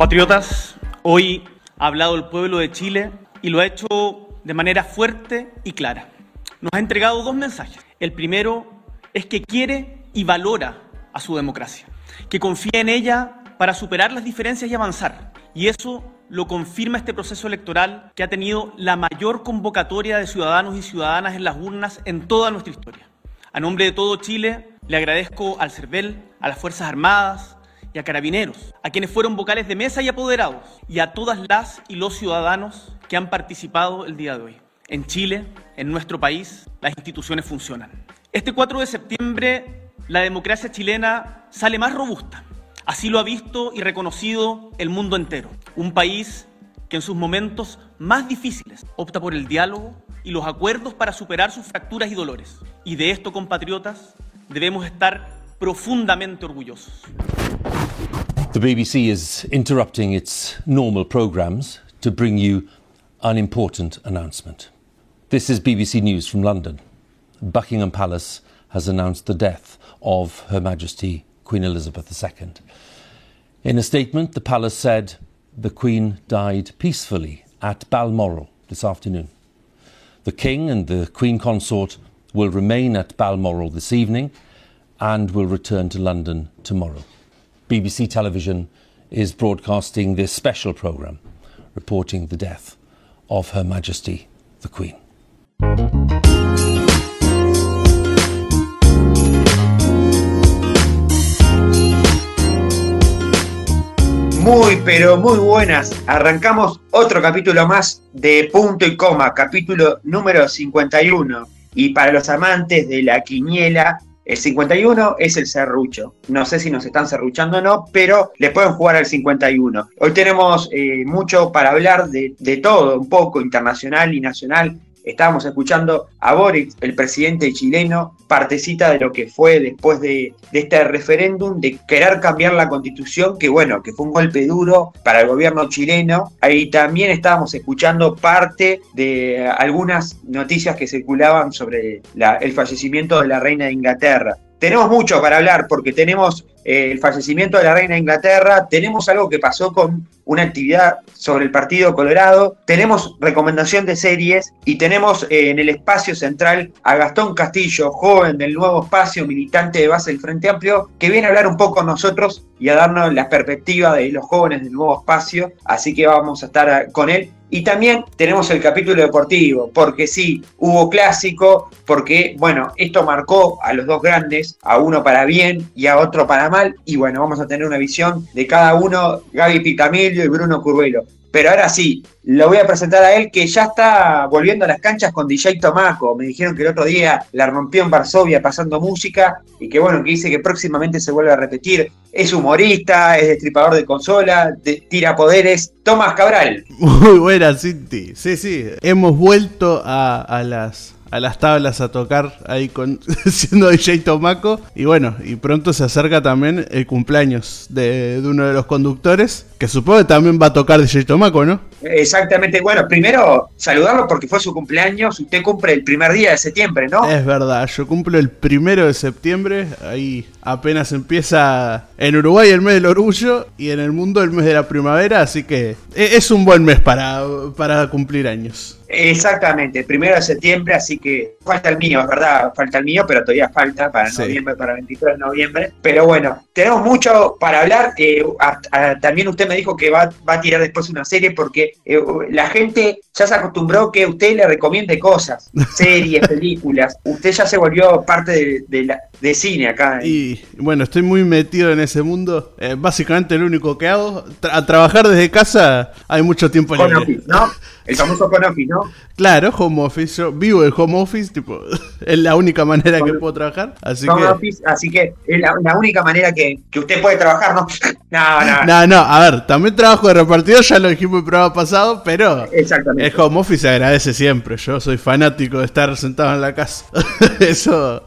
Compatriotas, hoy ha hablado el pueblo de Chile y lo ha hecho de manera fuerte y clara. Nos ha entregado dos mensajes. El primero es que quiere y valora a su democracia, que confía en ella para superar las diferencias y avanzar. Y eso lo confirma este proceso electoral que ha tenido la mayor convocatoria de ciudadanos y ciudadanas en las urnas en toda nuestra historia. A nombre de todo Chile, le agradezco al CERVEL, a las Fuerzas Armadas, y a carabineros, a quienes fueron vocales de mesa y apoderados, y a todas las y los ciudadanos que han participado el día de hoy. En Chile, en nuestro país, las instituciones funcionan. Este 4 de septiembre, la democracia chilena sale más robusta. Así lo ha visto y reconocido el mundo entero. Un país que en sus momentos más difíciles opta por el diálogo y los acuerdos para superar sus fracturas y dolores. Y de esto, compatriotas, debemos estar profundamente orgullosos. The BBC is interrupting its normal programmes to bring you an important announcement. This is BBC News from London. Buckingham Palace has announced the death of Her Majesty Queen Elizabeth II. In a statement, the palace said the Queen died peacefully at Balmoral this afternoon. The King and the Queen Consort will remain at Balmoral this evening and will return to London tomorrow. BBC Television is broadcasting this special programme reporting the death of Her Majesty the Queen. Muy, pero muy buenas. Arrancamos otro capítulo más de Punto y Coma, capítulo número 51. Y para los amantes de la quiniela, el 51 es el serrucho. No sé si nos están serruchando o no, pero le pueden jugar al 51. Hoy tenemos eh, mucho para hablar de, de todo, un poco internacional y nacional. Estábamos escuchando a Boric, el presidente chileno, partecita de lo que fue después de, este referéndum de querer cambiar la constitución, que bueno, que fue un golpe duro para el gobierno chileno. Ahí también estábamos escuchando parte de algunas noticias que circulaban sobre el fallecimiento de la reina de Inglaterra. Tenemos mucho para hablar porque tenemos el fallecimiento de la reina de Inglaterra, tenemos algo que pasó con una actividad sobre el Partido Colorado, tenemos recomendación de series y tenemos eh, en el espacio central a Gastón Castillo, joven del nuevo espacio, militante de base del Frente Amplio, que viene a hablar un poco con nosotros y a darnos la perspectiva de los jóvenes del nuevo espacio, así que vamos a estar con él. Y también tenemos el capítulo deportivo, porque sí, hubo clásico, porque, bueno, esto marcó a los dos grandes, a uno para bien y a otro para mal, y bueno, vamos a tener una visión de cada uno, Gaby Pitamilio y Bruno Curvelo. Pero ahora sí, lo voy a presentar a él que ya está volviendo a las canchas con DJ Tomaco. Me dijeron que el otro día la rompió en Varsovia pasando música y que bueno, que dice que próximamente se vuelve a repetir. Es humorista, es destripador de consola, de, tira poderes. Tomás Cabral. Muy buena, Cinti. Sí, sí. Hemos vuelto a, a las a las tablas a tocar ahí con siendo DJ Tomaco. Y bueno, y pronto se acerca también el cumpleaños de, de, uno de los conductores, que supongo que también va a tocar DJ Tomaco, ¿no? Exactamente, bueno, primero saludarlo porque fue su cumpleaños, usted cumple el primer día de septiembre, ¿no? Es verdad, yo cumplo el primero de septiembre, ahí apenas empieza en Uruguay el mes del orgullo y en el mundo el mes de la primavera, así que e, es un buen mes para, para cumplir años. Exactamente, primero de septiembre, así que falta el mío, es verdad, falta el mío, pero todavía falta para sí. noviembre, para 23 de noviembre. Pero bueno, tenemos mucho para hablar. Eh, a, a, también usted me dijo que va, va, a tirar después una serie porque eh, la gente ya se acostumbró que usted le recomiende cosas, series, películas. Usted ya se volvió parte de, de, la, de cine acá. Y bueno, estoy muy metido en ese mundo. Eh, básicamente lo único que hago, tra a trabajar desde casa, hay mucho tiempo libre. Office, ¿no? El famoso con office, ¿no? Claro, home office. Yo vivo el home office, tipo, es la única manera que puedo trabajar. Así home que... office, así que es la, la única manera que, que, usted puede trabajar, ¿no? No, no. No, no, a ver, también trabajo de repartidor, ya lo dijimos en el programa pasado, pero Exactamente. el home office se agradece siempre. Yo soy fanático de estar sentado en la casa. Eso,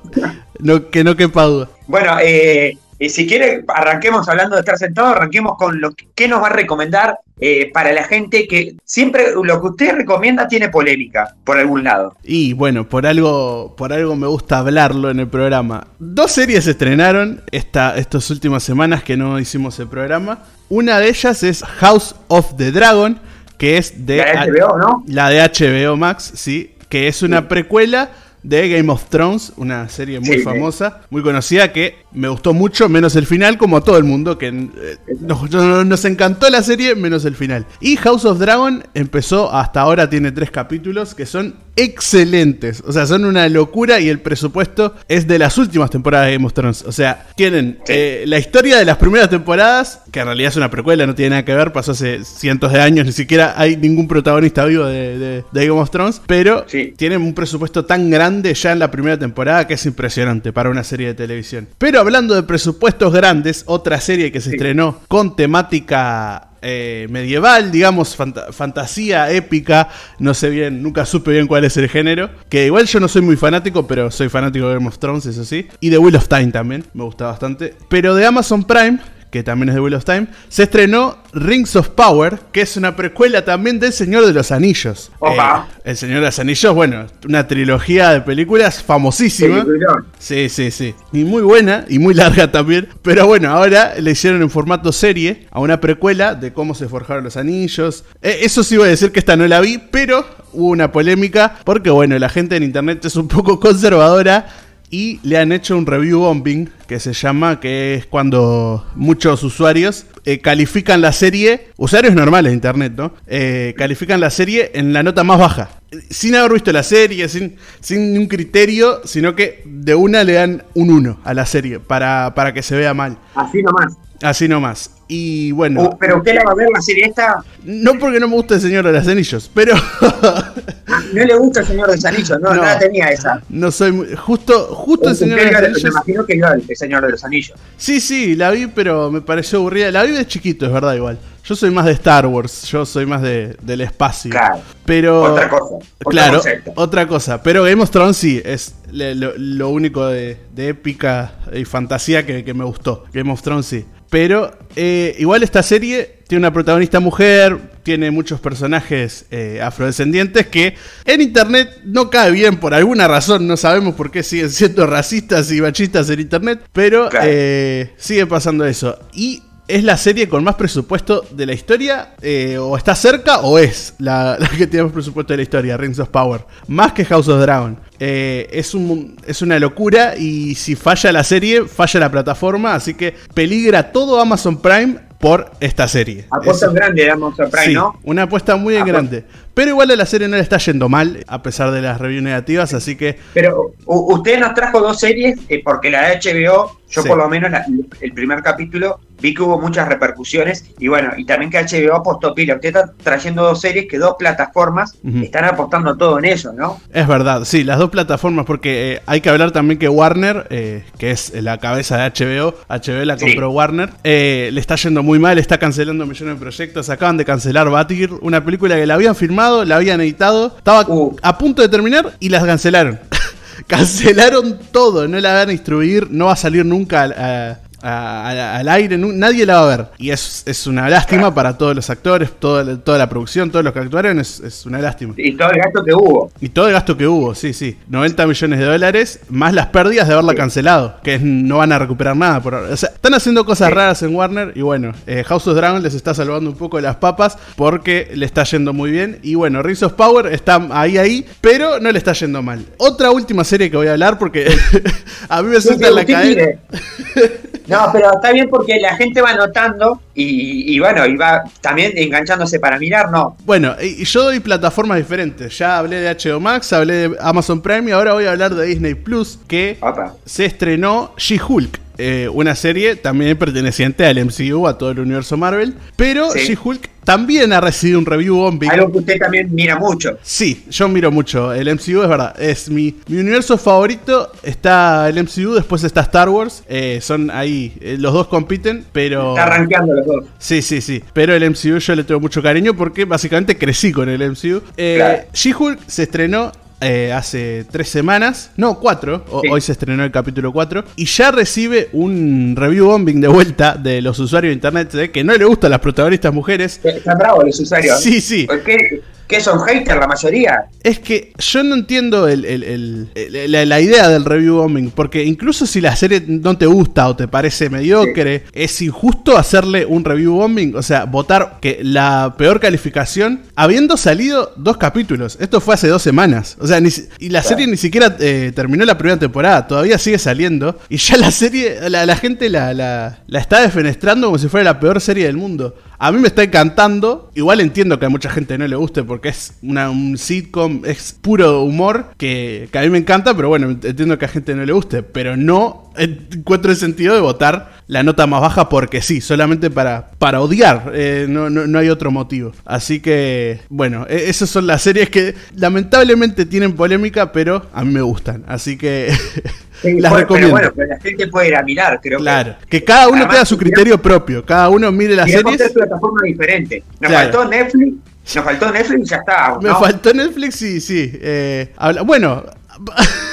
no, que no quepa duda. Bueno, eh, eh, si quiere, arranquemos hablando de estar sentado, arranquemos con lo que, nos va a recomendar eh, para la gente que siempre lo que usted recomienda tiene polémica por algún lado. Y bueno, por algo, por algo me gusta hablarlo en el programa. Dos series se estrenaron esta, estas últimas semanas que no hicimos el programa. Una de ellas es House of the Dragon, que es de... La de HBO, ¿no? La de HBO Max, sí, que es una precuela de Game of Thrones, una serie muy Sí, sí. famosa, muy conocida, que me gustó mucho, menos el final, como a todo el mundo, que eh, nos- nos encantó la serie, menos el final. Y House of Dragon empezó, hasta ahora tiene tres capítulos, que son excelentes. O sea, son una locura y el presupuesto es de las últimas temporadas de Game of Thrones. O sea, tienen Sí. eh, la historia de las primeras temporadas, que en realidad es una precuela, no tiene nada que ver, pasó hace cientos de años, ni siquiera hay ningún protagonista vivo de, de- de Game of Thrones, pero Sí. tienen un presupuesto tan grande ya en la primera temporada que es impresionante para una serie de televisión. Pero hablando de presupuestos grandes, otra serie que se Sí. estrenó con temática eh, medieval, digamos, fanta- fantasía, épica, no sé bien, nunca supe bien cuál es el género, que igual yo no soy muy fanático, pero soy fanático de Game of Thrones, eso sí, y de Wheel of Time también, me gusta bastante, pero de Amazon Prime, que también es de Wheel of Time, se estrenó Rings of Power, que es una precuela también del Señor de los Anillos. Opa. Eh, el Señor de los Anillos, bueno, una trilogía de películas famosísima. Peliculón. Sí, sí, sí. Y muy buena y muy larga también. Pero bueno, ahora le hicieron en formato serie a una precuela de cómo se forjaron los anillos. Eh, eso sí voy a decir que esta no la vi, pero hubo una polémica porque bueno, la gente en internet es un poco conservadora y le han hecho un review bombing que se llama, que es cuando muchos usuarios eh, califican la serie, usuarios normales de internet, ¿no? Eh, califican la serie en la nota más baja. Sin haber visto la serie, sin, sin un criterio, sino que de una le dan un 1 a la serie para, para que se vea mal. Así nomás. Así nomás. Y bueno, Uh, pero usted la va a ver la serie esta. no porque no me gusta el Señor de los Anillos, pero No le gusta el Señor de los Anillos, no, No. la tenía esa. no soy muy... Justo, justo el Señor de los vio- Me Anillos... imagino que vio el Señor de los Anillos. Sí, sí, la vi, pero me pareció aburrida. La vi de chiquito, es verdad, igual. Yo soy más de Star Wars, yo soy más de, del espacio. Claro. Pero. Otra cosa, claro, concepto. otra cosa. Pero Game of Thrones sí, es lo, lo único de, de épica y fantasía que, que me gustó. Game of Thrones sí. Pero eh, igual esta serie tiene una protagonista mujer, tiene muchos personajes eh, afrodescendientes que en internet no cae bien por alguna razón, no sabemos por qué siguen siendo racistas y machistas en internet, pero eh, sigue pasando eso. Y es la serie con más presupuesto de la historia, eh, o está cerca o es la, la que tiene más presupuesto de la historia, Rings of Power, más que House of Dragon. Eh, es, un, es una locura y si falla la serie, falla la plataforma, así que peligra todo Amazon Prime por esta serie. Apuesta grande de Amazon Prime, Sí, ¿no? una apuesta muy Apuesta. grande. Pero igual a la serie no le está yendo mal, a pesar de las reviews negativas, así que Pero usted nos trajo dos series, eh, porque la de HBO, yo Sí. por lo menos la- el primer capítulo vi que hubo muchas repercusiones y bueno, y también que HBO apostó pila. Usted está trayendo dos series que dos plataformas Ujú. están apostando todo en eso, ¿no? Es verdad, sí, las dos plataformas, porque eh, hay que hablar también que Warner, eh, que es la cabeza de HBO, HBO la Sí. compró Warner, le está yendo muy mal, está cancelando millones de proyectos, acaban de cancelar Batgirl, una película que la habían filmado, la habían editado, estaba Uh. a punto de terminar y las cancelaron. cancelaron todo, no la van a distribuir, no va a salir nunca a- a- a- al aire, nadie la va a ver. Y es, es una lástima para todos los actores, toda, la- toda la producción, todos los que actuaron, es, es una lástima. Y todo el gasto que hubo. Y todo el gasto que hubo, sí, sí. 90 millones de dólares, más las pérdidas de haberla Sí. cancelado, que no van a recuperar nada. Por. O sea, están haciendo cosas Sí. raras en Warner y bueno, eh, House of Dragon les está salvando un poco las papas porque le está yendo muy bien. Y bueno, Rings of Power está ahí, ahí, pero no le está yendo mal. Otra última serie que voy a hablar porque a mí me suelta la cadena. No, pero está bien porque la gente va notando y, y bueno, y va también enganchándose para mirar, no. Bueno, y y yo doy plataformas diferentes. Ya hablé de HBO Max, hablé de Amazon Prime y ahora voy a hablar de Disney Plus, que Opa. se estrenó She-Hulk. Eh, una serie también perteneciente al MCU, a todo el universo Marvel. Pero Sí. She-Hulk también ha recibido un review bombing. Algo que usted también mira mucho. Sí, yo miro mucho el MCU, es verdad. Es mi, mi universo favorito. Está el MCU, después está Star Wars. eh, son ahí, eh, los dos compiten, pero... Está rankeando los dos. Sí, sí, sí. Pero el MCU yo le tengo mucho cariño porque básicamente crecí con el MCU. Eh, Claro. She-Hulk se estrenó eh, hace tres semanas, no, cuatro, hoy se estrenó el capítulo 4, y ya recibe un review bombing de vuelta de los usuarios de internet que no le gustan las protagonistas mujeres. Están bravos los usuarios. Sí, sí. ¿Por qué? ¿Qué son haters la mayoría? Es que yo no entiendo la, idea del review bombing, porque incluso si la serie no te gusta o te parece mediocre, es injusto hacerle un review bombing, o sea, votar que la peor calificación, habiendo salido dos capítulos. Esto fue hace dos semanas. O sea, y la serie ni siquiera eh, terminó la primera temporada, todavía sigue saliendo. Y ya la serie, la, gente la, la está defenestrando como si fuera la peor serie del mundo. A mí me está encantando. Igual entiendo que a mucha gente no le guste porque es una, un sitcom, es puro humor que, a mí me encanta, pero bueno, entiendo que a gente no le guste. Pero no encuentro el sentido de votar la nota más baja porque sí, solamente para, para odiar. Eh, no, no, hay otro motivo. Así que, bueno, e, esas son las series que lamentablemente tienen polémica, pero a mí me gustan. Así que las recomiendo. Pero bueno, la gente puede ir a mirar, creo claro, que. cada uno tenga su criterio propio, cada uno mire las series. plataforma diferente. Nos faltó Netflix, nos faltó Netflix y ya está. Me faltó Netflix, sí, sí. Eh, bueno.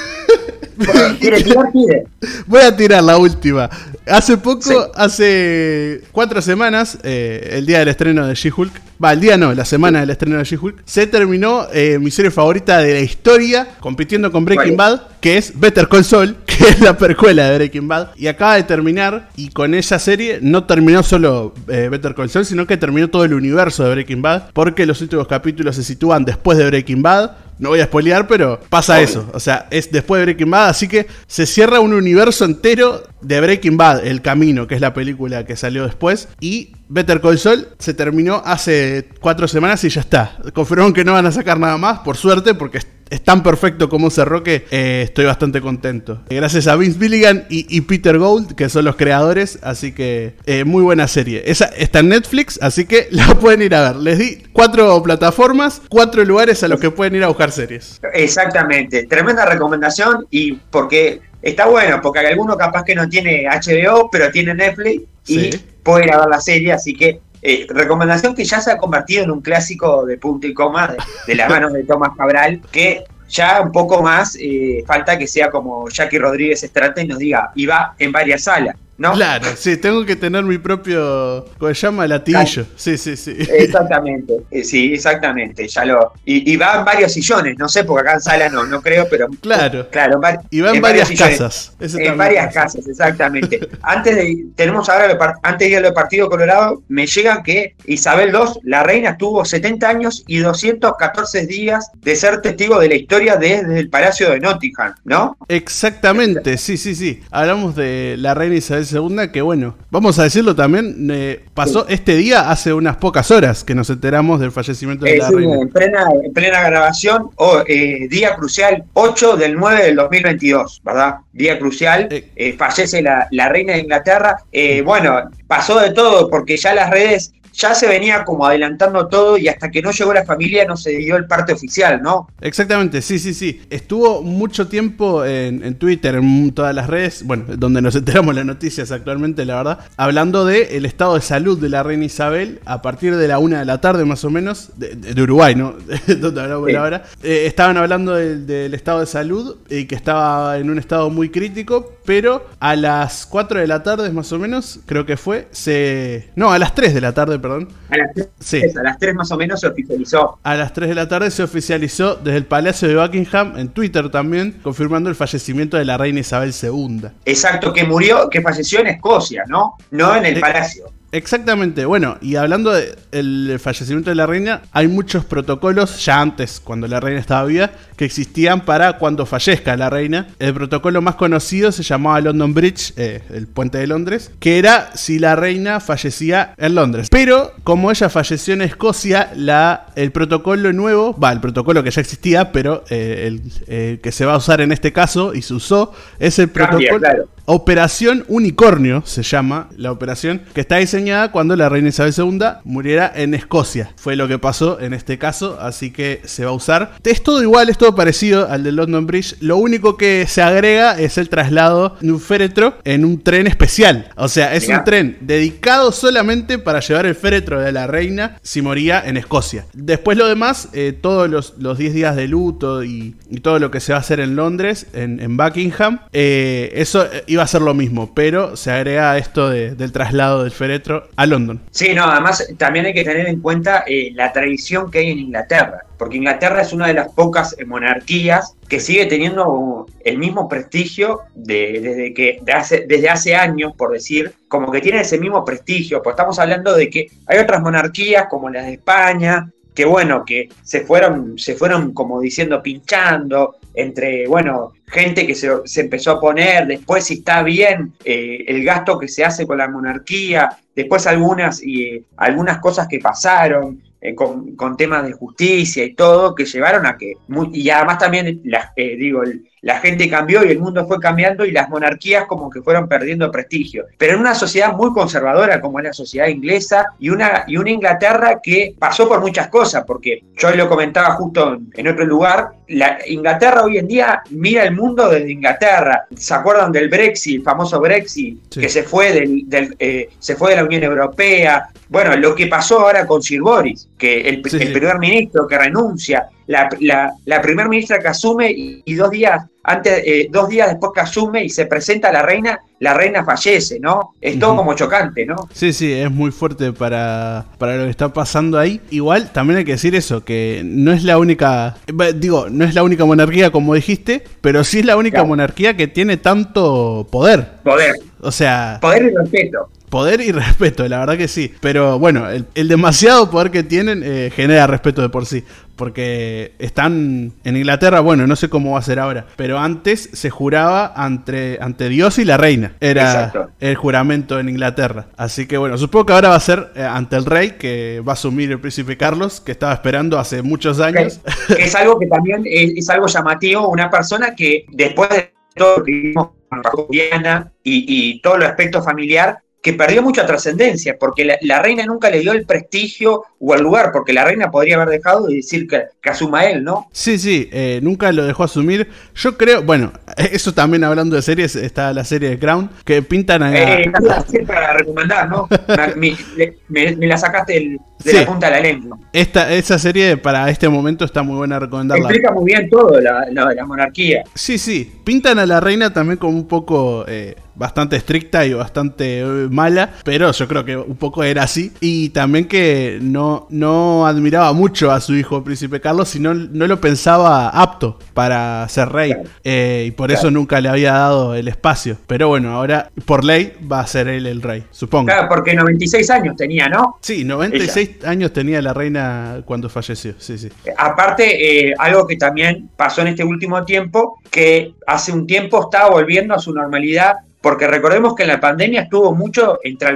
Voy a tirar la última. Hace poco, hace cuatro semanas, eh, el día del estreno de She-Hulk, va, el día no, la semana del estreno de She-Hulk, se terminó eh, mi serie favorita de la historia, compitiendo con Breaking Bad, que es Better Call Saul, que es la percuela de Breaking Bad, y acaba de terminar, y con esa serie no terminó solo eh, Better Call Saul, sino que terminó todo el universo de Breaking Bad, porque los últimos capítulos se sitúan después de Breaking Bad, no voy a spoilear, pero pasa eso. O sea, es después de Breaking Bad, así que se cierra un universo entero de Breaking Bad, El Camino, que es la película que salió después. Y Better Call Saul se terminó hace cuatro semanas y ya está. Confirmaron que no van a sacar nada más, por suerte, porque es tan perfecto como cerró que eh, estoy bastante contento. Gracias a Vince Billigan y, Peter Gold, que son los creadores, así que eh, muy buena serie. Esa está en Netflix, así que la pueden ir a ver. Les di cuatro plataformas, cuatro lugares a los que pueden ir a buscar series. Exactamente, tremenda recomendación y porque está bueno, porque alguno capaz que no tiene HBO, pero tiene Netflix y puede ir a ver la serie, así que eh, recomendación que ya se ha convertido en un clásico de punto y coma de, las manos de Tomás Cabral, que ya un poco más eh, falta que sea como Jackie Rodríguez Estrate y nos diga, y va en varias salas. Claro, sí, tengo que tener mi propio, ¿cómo se llama? Latillo. Sí, sí, sí. Exactamente, eh, sí, exactamente. Ya lo y, va en varios sillones, no sé, porque acá en sala no, no creo, pero claro, claro, y va en, varias casas. en varias casas, exactamente. antes de tenemos ahora antes de ir al partido Colorado, me llega que Isabel II, la reina, tuvo 70 años y 214 días de ser testigo de la historia desde el Palacio de Nottingham, ¿no? Exactamente, sí, sí, sí. Hablamos de la reina Isabel segunda que bueno, vamos a decirlo también, eh, pasó este día hace unas pocas horas que nos enteramos del fallecimiento de eh, la reina. En plena, en plena grabación, o eh, día crucial 8 del 9 del 2022, ¿verdad? Día crucial, fallece la, la, reina de Inglaterra. bueno, pasó de todo porque ya las redes ya se venía como adelantando todo y hasta que no llegó la familia no se dio el parte oficial, ¿no? Exactamente, sí, sí, sí. Estuvo mucho tiempo en, Twitter, en todas las redes, bueno, donde nos enteramos las noticias actualmente, la verdad, hablando del el estado de salud de la reina Isabel a partir de la una de la tarde más o menos, de, Uruguay, ¿no? donde hablamos ahora. Eh, estaban hablando del, estado de salud y que estaba en un estado muy crítico, pero a las 4 de la tarde más o menos, creo que fue, se... No, a las 3 de la tarde, perdón. A las 3, a las 3 más o menos se oficializó. A las 3 de la tarde se oficializó desde el Palacio de Buckingham, en Twitter también, confirmando el fallecimiento de la reina Isabel II. Exacto, que murió, que falleció en Escocia, ¿no? No en el Palacio. Exactamente, bueno, y hablando del fallecimiento de la reina, hay muchos protocolos ya antes, cuando la reina estaba viva, que existían para cuando fallezca la reina. El protocolo más conocido se llamaba London Bridge, eh, el puente de Londres, que era si la reina fallecía en Londres. Pero como ella falleció en Escocia, la, el protocolo nuevo, va, el protocolo que ya existía, pero eh, el que se va a usar en este caso y se usó, es el protocolo... Operación Unicornio se llama la operación que está diseñada cuando la reina Isabel II muriera en Escocia. Fue lo que pasó en este caso, así que se va a usar. Es todo igual, es todo parecido al de London Bridge. Lo único que se agrega es el traslado de un féretro en un tren especial. O sea, es un tren dedicado solamente para llevar el féretro de la reina si moría en Escocia. Después lo demás, eh, todos los 10 días de luto y, todo lo que se va a hacer en Londres, en, Buckingham, eh, eso iba a ser lo mismo, pero se agrega esto del traslado del féretro a London. Sí, no, además también hay que tener en cuenta eh, la tradición que hay en Inglaterra, porque Inglaterra es una de las pocas monarquías que sigue teniendo el mismo prestigio desde que hace, desde hace años, por decir, como que tiene ese mismo prestigio, pues estamos hablando de que hay otras monarquías como las de España, que bueno, que se fueron, se fueron como diciendo pinchando entre, bueno, gente que se, empezó a poner, después si está bien eh, el gasto que se hace con la monarquía, después algunas, y, algunas cosas que pasaron, eh, con, temas de justicia y todo, que llevaron a que, y además también, la, eh, digo, la gente cambió y el mundo fue cambiando y las monarquías como que fueron perdiendo prestigio. Pero en una sociedad muy conservadora como es la sociedad inglesa y una, y una Inglaterra que pasó por muchas cosas, porque yo lo comentaba justo en, otro lugar, la Inglaterra hoy en día mira el mundo desde Inglaterra. ¿Se acuerdan del Brexit, el famoso Brexit, que se fue, del, eh, se fue de la Unión Europea? Bueno, lo que pasó ahora con Sir Boris, que el, primer ministro que renuncia, la, la, primera ministra que asume y, dos días antes, eh, dos días después que asume y se presenta a la reina, la reina fallece, ¿no? Es todo como chocante, ¿no? Sí, sí, es muy fuerte para, para lo que está pasando ahí. Igual, también hay que decir eso, que no es la única, digo, no es la única monarquía como dijiste, pero sí es la única monarquía que tiene tanto poder. Poder. O sea... Poder y respeto. Poder y respeto, la verdad que sí. Pero bueno, el, demasiado poder que tienen eh, genera respeto de por sí. Porque están en Inglaterra, bueno, no sé cómo va a ser ahora. Pero antes se juraba ante, ante Dios y la reina. Era el juramento en Inglaterra. Así que bueno, supongo que ahora va a ser eh, ante el rey, que va a asumir el príncipe Carlos, que estaba esperando hace muchos años. Es, algo que también es, algo llamativo. Una persona que después de todo lo que vimos con Diana y, y todo el aspecto familiar, que perdió mucha trascendencia, porque la, reina nunca le dio el prestigio o el lugar, porque la reina podría haber dejado de decir que, asuma él, ¿no? Sí, sí, eh, nunca lo dejó asumir. Yo creo, bueno, eso también hablando de series, está la serie de Crown, que pintan a... Eh, para recomendar, ¿no? me, la sacaste de la punta de la lengua. Esta, esa serie para este momento está muy buena recomendarla. Explica muy bien todo la, la, monarquía. Sí, sí, pintan a la reina también como un poco... Eh, bastante estricta y bastante eh, mala, pero yo creo que un poco era así. Y también que no, no admiraba mucho a su hijo, príncipe Carlos, sino no lo pensaba apto para ser rey. Eh, y por eso nunca le había dado el espacio. Pero bueno, ahora por ley va a ser él el rey, supongo. Claro, porque 96 años tenía, ¿no? Sí, 96 años tenía la reina cuando falleció, sí, sí. Aparte, eh, algo que también pasó en este último tiempo, que hace un tiempo estaba volviendo a su normalidad porque recordemos que en la pandemia estuvo mucho entre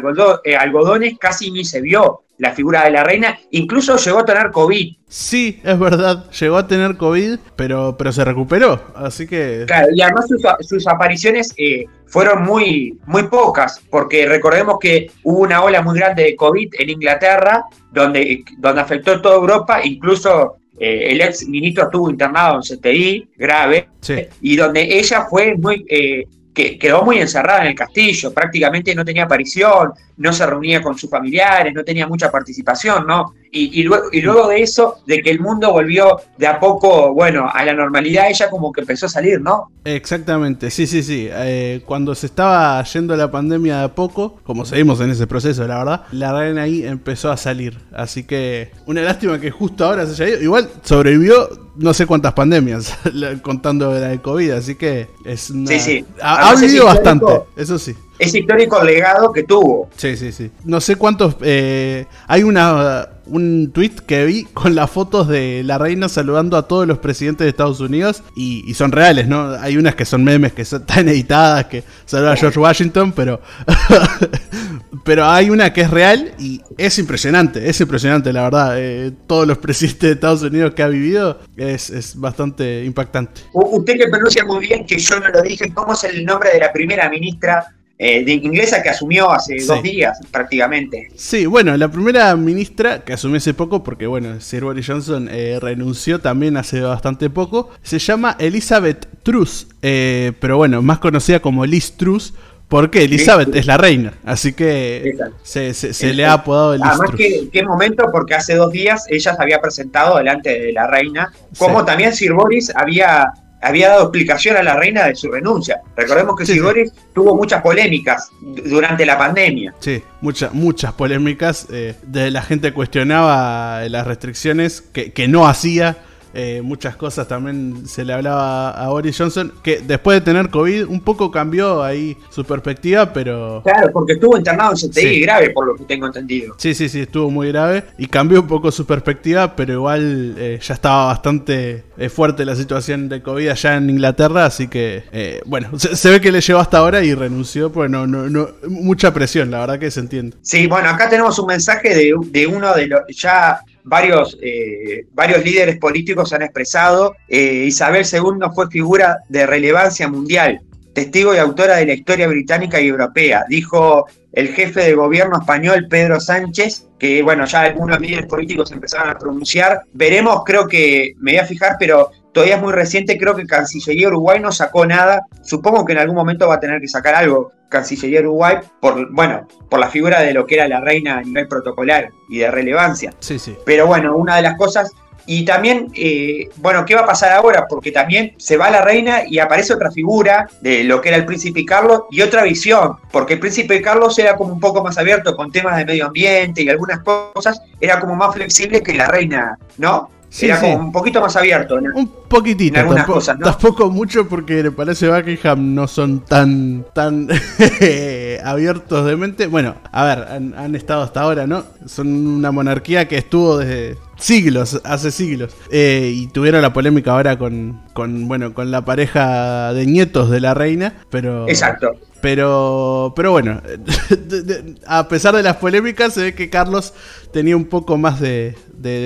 eh, algodones, casi ni se vio la figura de la reina, incluso llegó a tener COVID. Sí, es verdad, llegó a tener COVID, pero, pero se recuperó, así que... Claro, y además sus, apariciones eh, fueron muy, muy pocas, porque recordemos que hubo una ola muy grande de COVID en Inglaterra, donde, donde afectó toda Europa, incluso eh, el ex ministro estuvo internado en CTI, grave, y donde ella fue muy que quedó muy encerrada en el castillo, prácticamente no tenía aparición, no se reunía con sus familiares, no tenía mucha participación, ¿no? Y, luego, y, luego, de eso, de que el mundo volvió de a poco, bueno, a la normalidad, ella como que empezó a salir, ¿no? Exactamente, sí, sí, sí. Eh, cuando se estaba yendo la pandemia de a poco, como seguimos en ese proceso, la verdad, la reina ahí empezó a salir. Así que una lástima que justo ahora se haya ido. Igual sobrevivió no sé cuántas pandemias, contando la de COVID, así que es una... Sí, sí. Ha, vivido bastante, eso sí. Es histórico el legado que tuvo. Sí, sí, sí. No sé cuántos. Eh, hay una un tweet que vi con las fotos de la reina saludando a todos los presidentes de Estados Unidos y, son reales, ¿no? Hay unas que son memes que están editadas, que saluda a George Washington, pero pero hay una que es real y es impresionante, es impresionante, la verdad. Eh, todos los presidentes de Estados Unidos que ha vivido es, es bastante impactante. Usted que pronuncia muy bien, que yo no lo dije, ¿cómo es el nombre de la primera ministra eh, de inglesa que asumió hace dos días prácticamente. Sí, bueno, la primera ministra que asumió hace poco, porque bueno, Sir Boris Johnson eh, renunció también hace bastante poco, se llama Elizabeth Truss, eh, pero bueno, más conocida como Liz Truss. Porque Elizabeth es la reina, así que se, le ha apodado Liz Además, ¿qué, qué momento, porque hace dos días ella se había presentado delante de la reina, como también Sir Boris había había dado explicación a la reina de su renuncia. Recordemos que sí, tuvo muchas polémicas durante la pandemia. Sí, muchas, muchas polémicas. Eh, de la gente cuestionaba las restricciones que, que no hacía eh, muchas cosas también se le hablaba a Boris Johnson, que después de tener COVID un poco cambió ahí su perspectiva, pero... Claro, porque estuvo internado en CTI grave, por lo que tengo entendido. Sí, sí, sí, estuvo muy grave y cambió un poco su perspectiva, pero igual eh, ya estaba bastante eh, fuerte la situación de COVID allá en Inglaterra, así que, bueno, se, ve que le llevó hasta ahora y renunció, pues no, no, no, mucha presión, la verdad que se entiende. Sí, bueno, acá tenemos un mensaje de, de uno de los ya varios, eh, varios líderes políticos han expresado. Eh, Isabel II fue figura de relevancia mundial, testigo y autora de la historia británica y europea, dijo el jefe de gobierno español Pedro Sánchez, que bueno, ya algunos líderes políticos empezaron a pronunciar. Veremos, creo que, me voy a fijar, pero todavía es muy reciente, creo que Cancillería Uruguay no sacó nada. Supongo que en algún momento va a tener que sacar algo Cancillería Uruguay por, bueno, por la figura de lo que era la reina a nivel protocolar y de relevancia. Sí, sí. Pero bueno, una de las cosas y también, eh, bueno, ¿qué va a pasar ahora? Porque también se va la reina y aparece otra figura de lo que era el príncipe Carlos y otra visión, porque el príncipe Carlos era como un poco más abierto con temas de medio ambiente y algunas cosas, era como más flexible que la reina, ¿no? Era como un poquito más abierto. Un poquitito. algunas cosas, Tampoco mucho porque parece Buckingham no son tan, tan abiertos de mente. Bueno, a ver, han, estado hasta ahora, ¿no? Son una monarquía que estuvo desde siglos, hace siglos. Eh, y tuvieron la polémica ahora con, con, bueno, con la pareja de nietos de la reina, pero... Exacto. Pero, pero bueno, a pesar de las polémicas, se ve que Carlos tenía un poco más de,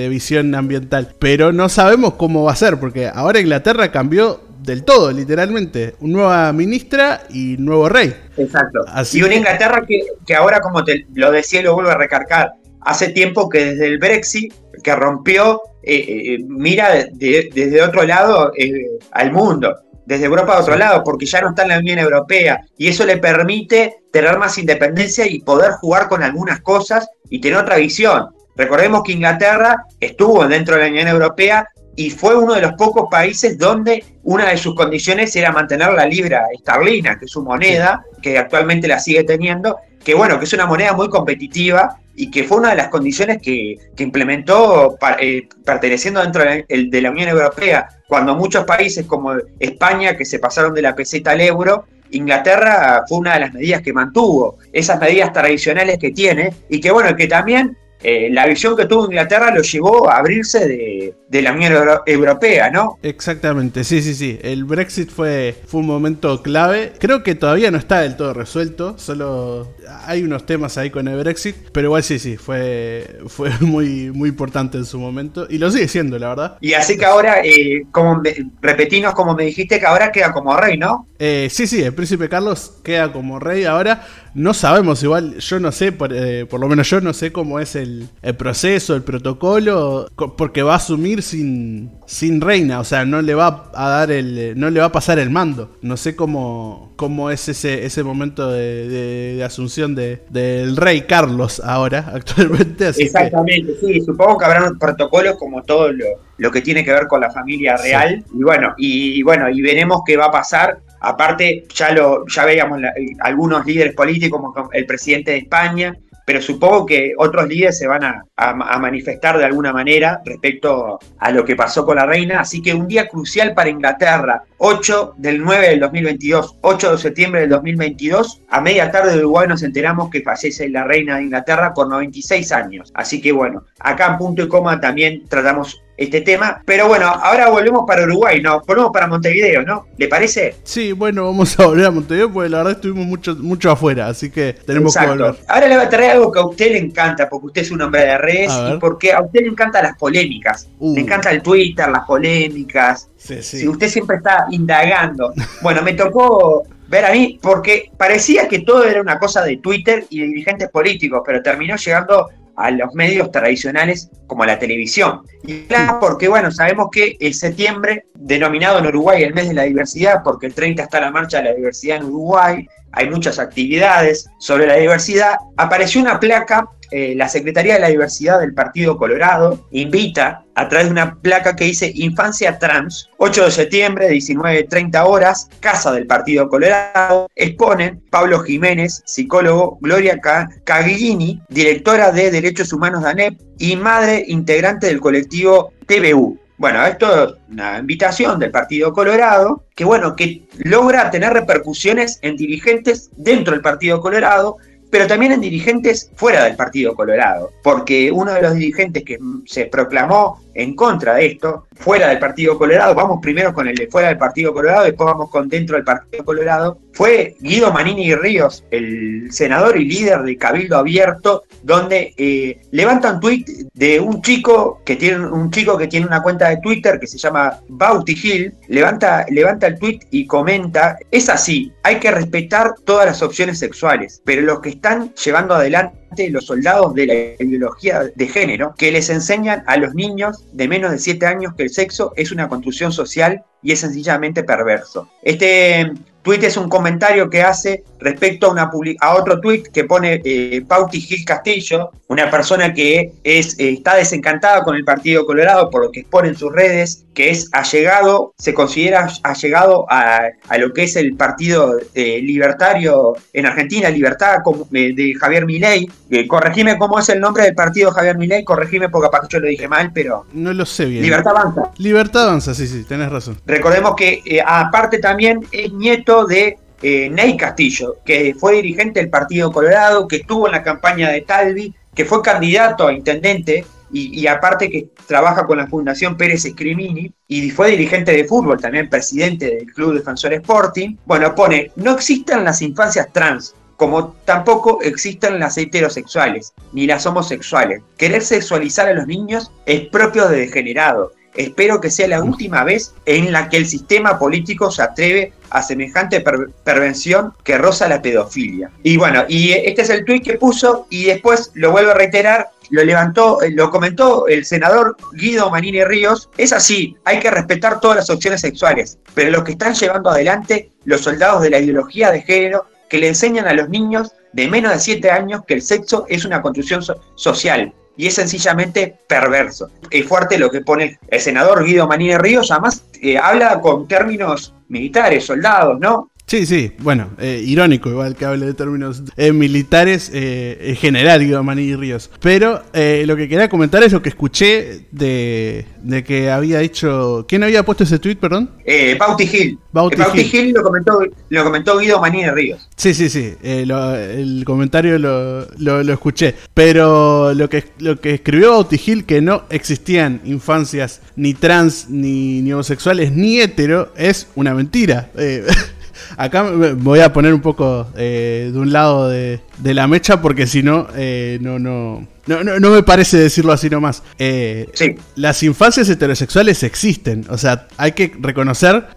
visión ambiental. Pero no sabemos cómo va a ser, porque ahora Inglaterra cambió del todo, literalmente. Nueva ministra y nuevo rey. Exacto. y una Inglaterra que, que, ahora, como te lo decía y lo vuelvo a recargar, hace tiempo que desde el Brexit, que rompió, eh, eh, mira desde otro lado eh, al mundo desde Europa a otro lado, porque ya no está en la Unión Europea, y eso le permite tener más independencia y poder jugar con algunas cosas y tener otra visión. Recordemos que Inglaterra estuvo dentro de la Unión Europea y fue uno de los pocos países donde una de sus condiciones era mantener la libra esterlina, que es su moneda, que actualmente la sigue teniendo, que bueno, que es una moneda muy competitiva y que fue una de las condiciones que, implementó eh, perteneciendo dentro de la, Unión Europea, cuando muchos países como España, que se pasaron de la peseta al euro, Inglaterra fue una de las medidas que mantuvo, esas medidas tradicionales que tiene, y que bueno, que también eh, la visión que tuvo Inglaterra lo llevó a abrirse de, la Unión Europea, ¿no? Exactamente, sí, sí, sí. El Brexit fue, fue un momento clave. Creo que todavía no está del todo resuelto, solo hay unos temas ahí con el Brexit, pero igual sí, sí, fue, fue muy, muy importante en su momento y lo sigue siendo, la verdad. Y así que ahora, eh, como repetimos como me dijiste, que ahora queda como rey, ¿no? Eh, sí, sí, el príncipe Carlos queda como rey ahora. No sabemos, igual, yo no sé, por, eh, por lo menos yo no sé cómo es el, el, proceso, el protocolo, porque va a asumir sin, sin reina, o sea, no le va a dar el, no le va a pasar el mando. No sé cómo, cómo es ese, ese momento de, asunción de, del rey Carlos ahora, actualmente. Exactamente, sí, supongo que habrá un protocolo como todo lo, lo que tiene que ver con la familia real. Y bueno, y bueno, y veremos qué va a pasar Aparte, ya, lo, ya veíamos algunos líderes políticos como el presidente de España, pero supongo que otros líderes se van a, a, manifestar de alguna manera respecto a lo que pasó con la reina. Así que un día crucial para Inglaterra, 8 del 9 del 2022, 8 de septiembre del 2022, a media tarde de Uruguay nos enteramos que fallece la reina de Inglaterra por 96 años. Así que bueno, acá en punto y coma también tratamos este tema. Pero bueno, ahora volvemos para Uruguay, ¿no? Volvemos para Montevideo, ¿no? ¿Le parece? Sí, bueno, vamos a volver a Montevideo porque la verdad estuvimos mucho, mucho afuera, así que tenemos que volver. Ahora le voy a traer algo que a usted le encanta, porque usted es un hombre de redes y porque a usted le encantan las polémicas. Le uh. encanta el Twitter, las polémicas. Sí, sí. Si usted siempre está indagando. Bueno, me tocó ver a mí, porque parecía que todo era una cosa de Twitter y de dirigentes políticos, pero terminó llegando a los medios tradicionales como la televisión. Y claro, porque bueno, sabemos que en septiembre, denominado en Uruguay el mes de la diversidad, porque el 30 está la marcha de la diversidad en Uruguay, hay muchas actividades sobre la diversidad, apareció una placa eh, la Secretaría de la Diversidad del Partido Colorado invita a través de una placa que dice Infancia Trans, 8 de septiembre, 19.30 horas, Casa del Partido Colorado, exponen Pablo Jiménez, psicólogo, Gloria Caglini, directora de Derechos Humanos de ANEP y madre integrante del colectivo TVU. Bueno, esto es una invitación del Partido Colorado, que bueno, que logra tener repercusiones en dirigentes dentro del Partido Colorado, pero también en dirigentes fuera del Partido Colorado, porque uno de los dirigentes que se proclamó en contra de esto, fuera del Partido Colorado, vamos primero con el de fuera del Partido Colorado, después vamos con dentro del Partido Colorado, fue Guido Manini Ríos, el senador y líder de Cabildo Abierto, donde eh, levanta un tuit de un chico que tiene un chico que tiene una cuenta de Twitter que se llama Bauti Hill, levanta, levanta el tuit y comenta, es así, hay que respetar todas las opciones sexuales, pero los que están llevando adelante los soldados de la ideología de género que les enseñan a los niños de menos de 7 años que el sexo es una construcción social y es sencillamente perverso. Este tweet es un comentario que hace respecto a, una a otro tweet que pone eh, Pauti Gil Castillo, una persona que es, eh, está desencantada con el Partido Colorado por lo que expone en sus redes, que es allegado, se considera allegado a, a lo que es el Partido eh, Libertario en Argentina, Libertad de Javier Milei. corregime cómo es el nombre del partido Javier Milei, corregime porque capaz yo lo dije mal, pero... No lo sé bien. Libertad Avanza. Libertad Avanza, sí, sí, tenés razón. Recordemos que aparte también es nieto de eh, Ney Castillo, que fue dirigente del Partido Colorado, que estuvo en la campaña de Talvi, que fue candidato a intendente y, aparte que trabaja con la Fundación Pérez Escrimini y fue dirigente de fútbol, también presidente del Club Defensor Sporting. Bueno, pone, no existen las infancias trans, como tampoco existen las heterosexuales ni las homosexuales. Querer sexualizar a los niños es propio de degenerado Espero que sea la última vez en la que el sistema político se atreve a semejante pervención que roza la pedofilia. Y bueno, y este es el tuit que puso y después lo vuelvo a reiterar, lo levantó, eh, lo comentó el senador Guido Manini Ríos. Es así, hay que respetar todas las opciones sexuales, pero lo que están llevando adelante los soldados de la ideología de género que le enseñan a los niños de menos de 7 años que el sexo es una construcción social, y es sencillamente perverso. Es fuerte lo que pone el senador Guido Manini Ríos, además eh, habla con términos militares, soldados, ¿no? Sí, sí, bueno, eh, irónico igual que hable de términos eh, militares eh, en general, digo, Maní Ríos. Pero lo que quería comentar es lo que escuché de, que había dicho... ¿Quién había puesto ese tweet, perdón? Bauti Gil. Bauti, Gil. lo, comentó, lo comentó Guido Maní Ríos. Sí, sí, sí, el comentario lo, lo, escuché. Pero lo que, lo que escribió Bauti Gil, que no existían infancias ni trans, ni, ni homosexuales, ni hetero, es una mentira. Acá me voy a poner un poco eh, de un lado de, la mecha porque si no, eh, no, no, no, no, me parece decirlo así nomás. Eh, las infancias heterosexuales existen, o sea, hay que reconocer,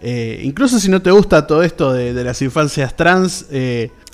incluso si no te gusta todo esto de, de las infancias trans,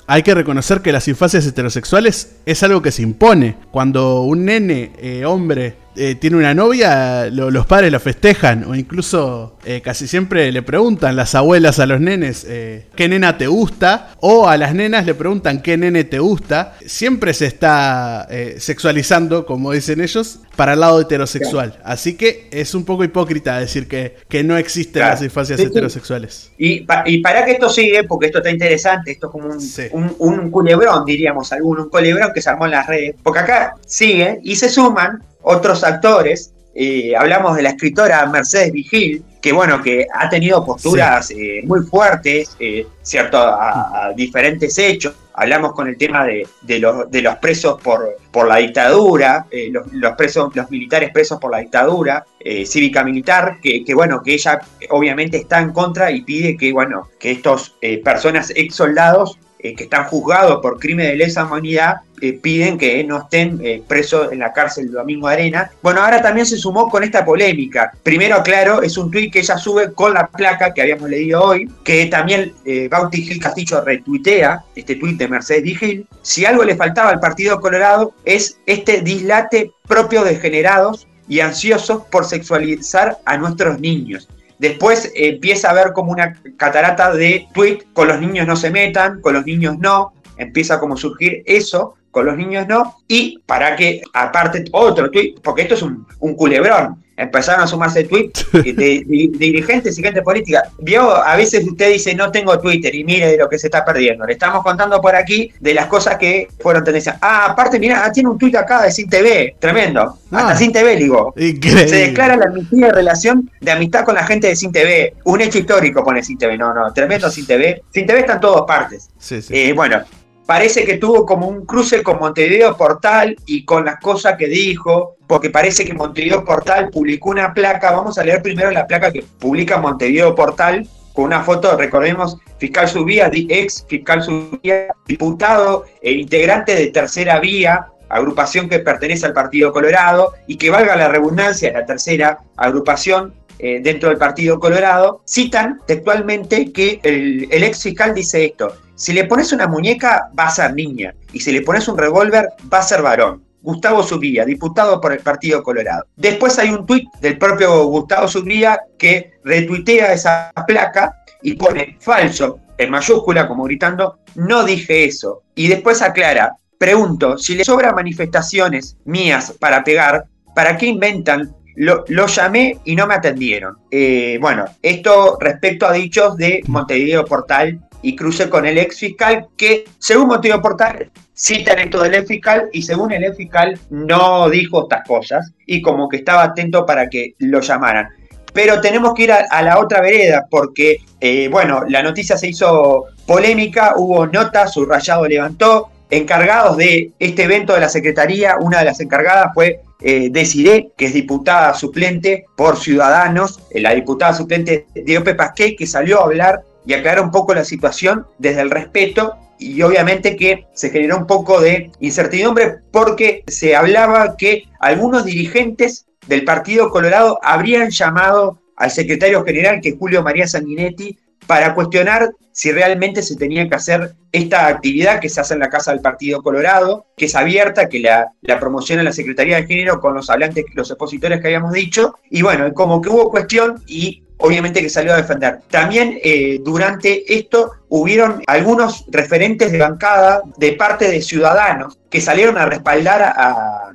hay que reconocer que las infancias heterosexuales es algo que se impone. Cuando un nene, hombre, eh, tiene una novia, los padres lo festejan o incluso eh, casi siempre le preguntan las abuelas a los nenes eh, qué nena te gusta o a las nenas le preguntan qué nene te gusta. Siempre se está sexualizando, como dicen ellos, para el lado heterosexual. Así que es un poco hipócrita decir que, que no existen las infancias heterosexuales. Y, y, para que esto siga, porque esto está interesante, esto es como un, un, culebrón, diríamos alguno, un culebrón que se armó en las redes, porque acá sigue y se suman otros actores. Eh, hablamos de la escritora Mercedes Vigil, que bueno, que ha tenido posturas eh, muy fuertes, eh, cierto, a, diferentes hechos. Hablamos con el tema de, los, de los, presos por, por la dictadura, los, presos, los militares presos por la dictadura cívica militar, que, que, bueno, que ella obviamente está en contra y pide que bueno, que estos personas ex soldados que están juzgados por crimen de lesa humanidad eh, piden que no estén eh, presos en la cárcel Domingo Arena. Bueno, ahora también se sumó con esta polémica. Primero, claro, es un tuit que ella sube con la placa que habíamos leído hoy, que también eh, Bauti Gil Castillo retuitea, este tuit de Mercedes Vigil. Si algo le faltaba al Partido Colorado es este dislate propio de generados y ansiosos por sexualizar a nuestros niños. Después empieza a haber como una catarata de tweet, con los niños no se metan, con los niños no, empieza como a surgir eso, con los niños no, y para que, aparte, otro tweet, porque esto es un, culebrón, empezaron a sumarse tweets de, dirigentes y gente política. Vio, a veces usted dice, no tengo Twitter, y mire de lo que se está perdiendo. Le estamos contando por aquí de las cosas que fueron tendencia. Ah, aparte, mira, ah, tiene un tweet acá de Sin TV, tremendo. Hasta ah. Sin TV, digo. Se declara la amnistía de relación de amistad con la gente de Sin TV. Un hecho histórico pone Sin TV. No, no, tremendo Sin TV. Sin TV está en todas partes. Sí, sí. Eh, bueno, parece que tuvo como un cruce con Montevideo Portal y con las cosas que dijo, porque parece que Montevideo Portal publicó una placa, vamos a leer primero la placa que publica Montevideo Portal, con una foto, recordemos, fiscal Subía, ex fiscal Subía, diputado e integrante de Tercera Vía, agrupación que pertenece al Partido Colorado, y que valga la redundancia, la tercera agrupación eh, dentro del Partido Colorado, citan textualmente que el, el ex fiscal dice esto, si le pones una muñeca, va a ser niña. Y si le pones un revólver, va a ser varón. Gustavo Subría, diputado por el Partido Colorado. Después hay un tuit del propio Gustavo Subría que retuitea esa placa y pone falso en mayúscula, como gritando, no dije eso. Y después aclara, pregunto, si le sobran manifestaciones mías para pegar, ¿para qué inventan? Lo, llamé y no me atendieron. Eh, bueno, esto respecto a dichos de Montevideo Portal y cruce con el ex fiscal que, según Motivo Portal, citan esto del ex fiscal y según el ex fiscal no dijo estas cosas y como que estaba atento para que lo llamaran. Pero tenemos que ir a, la otra vereda porque, eh, bueno, la noticia se hizo polémica, hubo notas, subrayado levantó, encargados de este evento de la Secretaría, una de las encargadas fue eh, Desiré, que es diputada suplente por Ciudadanos, eh, la diputada suplente de Ope Pasqué, que salió a hablar y aclarar un poco la situación desde el respeto y obviamente que se generó un poco de incertidumbre porque se hablaba que algunos dirigentes del Partido Colorado habrían llamado al secretario general, que es Julio María Sanguinetti, para cuestionar si realmente se tenía que hacer esta actividad que se hace en la Casa del Partido Colorado, que es abierta, que la, promociona la Secretaría de Género con los hablantes, los expositores que habíamos dicho, y bueno, como que hubo cuestión y obviamente que salió a defender. También eh, durante esto hubieron algunos referentes de bancada de parte de ciudadanos que salieron a respaldar a,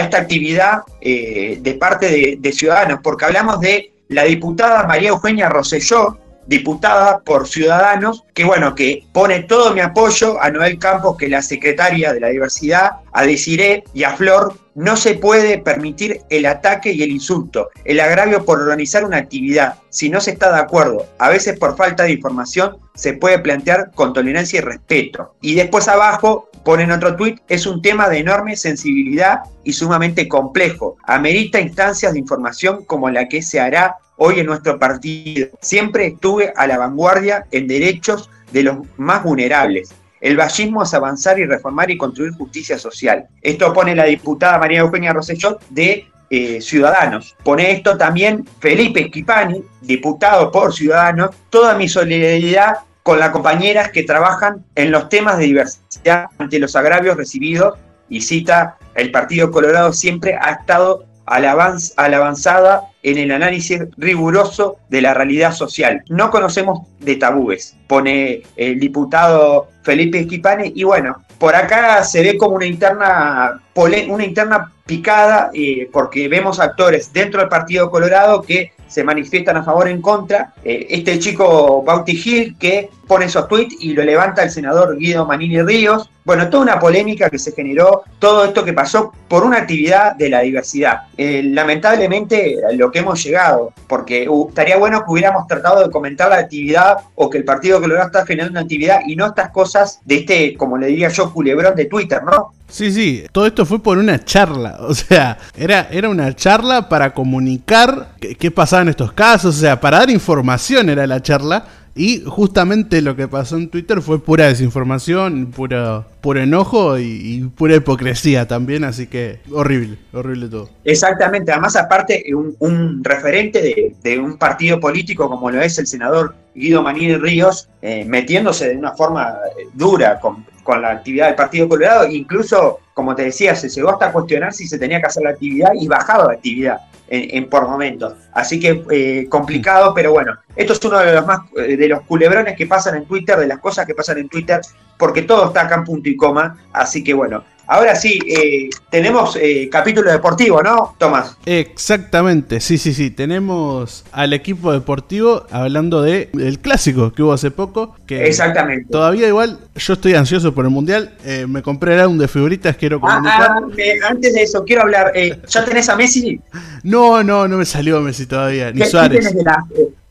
esta actividad eh, de parte de, de, ciudadanos, porque hablamos de la diputada María Eugenia Rosselló, diputada por Ciudadanos, que bueno, que pone todo mi apoyo a Noel Campos, que es la secretaria de la diversidad, a Desiré y a Flor. No se puede permitir el ataque y el insulto, el agravio por organizar una actividad. Si no se está de acuerdo, a veces por falta de información, se puede plantear con tolerancia y respeto. Y después abajo ponen otro tuit, es un tema de enorme sensibilidad y sumamente complejo. Amerita instancias de información como la que se hará hoy en nuestro partido. Siempre estuve a la vanguardia en derechos de los más vulnerables. El vallismo es avanzar y reformar y construir justicia social. Esto pone la diputada María Eugenia Rosellot de eh, Ciudadanos. Pone esto también Felipe Schipani, diputado por Ciudadanos. Toda mi solidaridad con las compañeras que trabajan en los temas de diversidad ante los agravios recibidos y cita, el Partido Colorado siempre ha estado a la, avanzada en el análisis riguroso de la realidad social. No conocemos de tabúes, pone el diputado Felipe Esquipane, y bueno, por acá se ve como una interna, una interna picada, eh, porque vemos actores dentro del Partido Colorado que se manifiestan a favor en contra. Eh, este chico Bauti Gil que pone esos tweets y lo levanta el senador Guido Manini Ríos. Bueno, toda una polémica que se generó, todo esto que pasó por una actividad de la diversidad. Eh, lamentablemente lo que hemos llegado, porque estaría bueno que hubiéramos tratado de comentar la actividad o que el Partido Colorado está generando una actividad y no estas cosas de este, como le diría yo, culebrón de Twitter, ¿no? Sí, sí, todo esto fue por una charla, o sea, era, era una charla para comunicar qué, qué pasaba en estos casos, o sea, para dar información era la charla, y justamente lo que pasó en Twitter fue pura desinformación, puro, puro enojo y, pura hipocresía también, así que horrible, horrible todo. Exactamente, además aparte un, referente de, un partido político como lo es el senador Guido Manini Ríos, eh, metiéndose de una forma eh, dura con, la actividad del Partido Colorado, incluso, como te decía, se llegó hasta cuestionar si se tenía que hacer la actividad y bajado la actividad en, por momentos. Así que eh, complicado, pero bueno, esto es uno de los más eh, de los culebrones que pasan en Twitter, de las cosas que pasan en Twitter, porque todo está acá en punto y coma. Así que bueno, Ahora sí, eh, tenemos eh, capítulo deportivo, ¿no, Tomás? Exactamente, sí, sí, sí. Tenemos al equipo deportivo hablando de el clásico que hubo hace poco. Que Exactamente. Todavía igual, yo estoy ansioso por el Mundial. Eh, me compré el álbum de figuritas, quiero ah, comunicar. Ah, antes de eso, quiero hablar. ¿Ya tenés a Messi? No, no, no me salió Messi todavía, ni Suárez de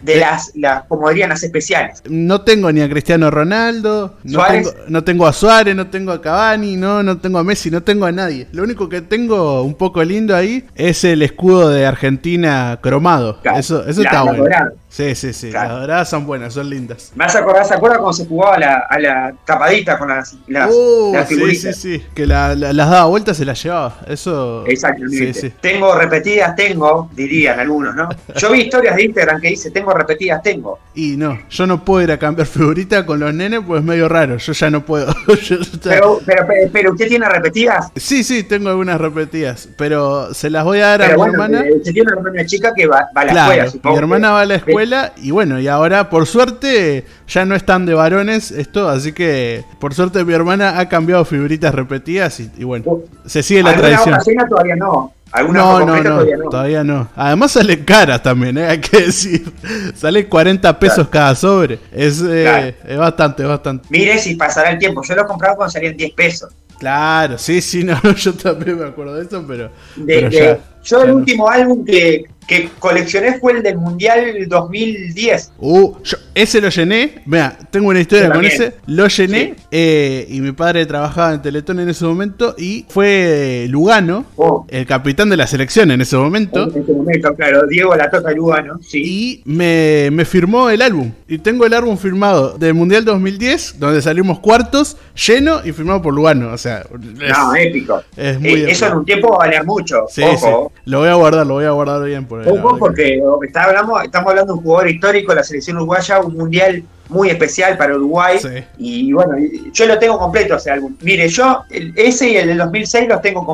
las, las, como dirían, las especiales. No tengo ni a Cristiano Ronaldo, no tengo, no tengo, a Suárez, no tengo a Cavani, no, no tengo a Messi, no tengo a nadie. Lo único que tengo un poco lindo ahí es el escudo de Argentina cromado. eso eso está bueno. Sí, sí, sí. Las doradas son buenas, son lindas. Me a acordar, ¿se acuerda cuando se jugaba a la, a la tapadita con las, las, uh, Sí, sí, sí. Que las daba vueltas se las llevaba. Eso. Exactamente. Sí, Tengo repetidas, tengo, dirían algunos, ¿no? Yo vi historias de Instagram que dice tengo repetidas, tengo. Y no, yo no puedo ir a cambiar figurita con los nenes, pues es medio raro. Yo ya no puedo. pero, pero, pero, ¿usted tiene repetidas? Sí, sí, tengo algunas repetidas. Pero se las voy a dar a mi hermana. Eh, usted tiene una chica que va, a la escuela, Mi hermana va a la escuela y bueno, y ahora por suerte ya no están de varones esto, así que por suerte mi hermana ha cambiado figuritas repetidas y, bueno, se sigue la tradición. todavía no. No, no, no, todavía no, Además salen caras también, ¿eh? hay que decir. Sale 40 pesos cada sobre. Es, eh, es bastante, es bastante. Mire si pasará el tiempo. Yo lo compraba cuando salían 10 pesos. Claro, sí, sí, no, yo también me acuerdo de eso, pero. Yo el último álbum que, que coleccioné fue el del Mundial 2010. Uh, ese lo llené. Mira, tengo una historia con ese. Lo llené eh, y mi padre trabajaba en Teletón en ese momento y fue Lugano, oh. el capitán de la selección en ese momento. En ese momento, claro, Diego La Tota Lugano, sí. Y me, me firmó el álbum. Y tengo el álbum firmado del Mundial 2010, donde salimos cuartos, lleno y firmado por Lugano. O sea, no, épico. Es muy eh, eso en un tiempo va a valer mucho. Sí, Ojo. Lo voy a guardar, lo voy a guardar bien por porque hablando, estamos hablando de un jugador histórico de la selección uruguaya, un mundial muy especial para Uruguay. Y bueno, yo lo tengo completo ese álbum. Mire, yo ese y el del 2006 los tengo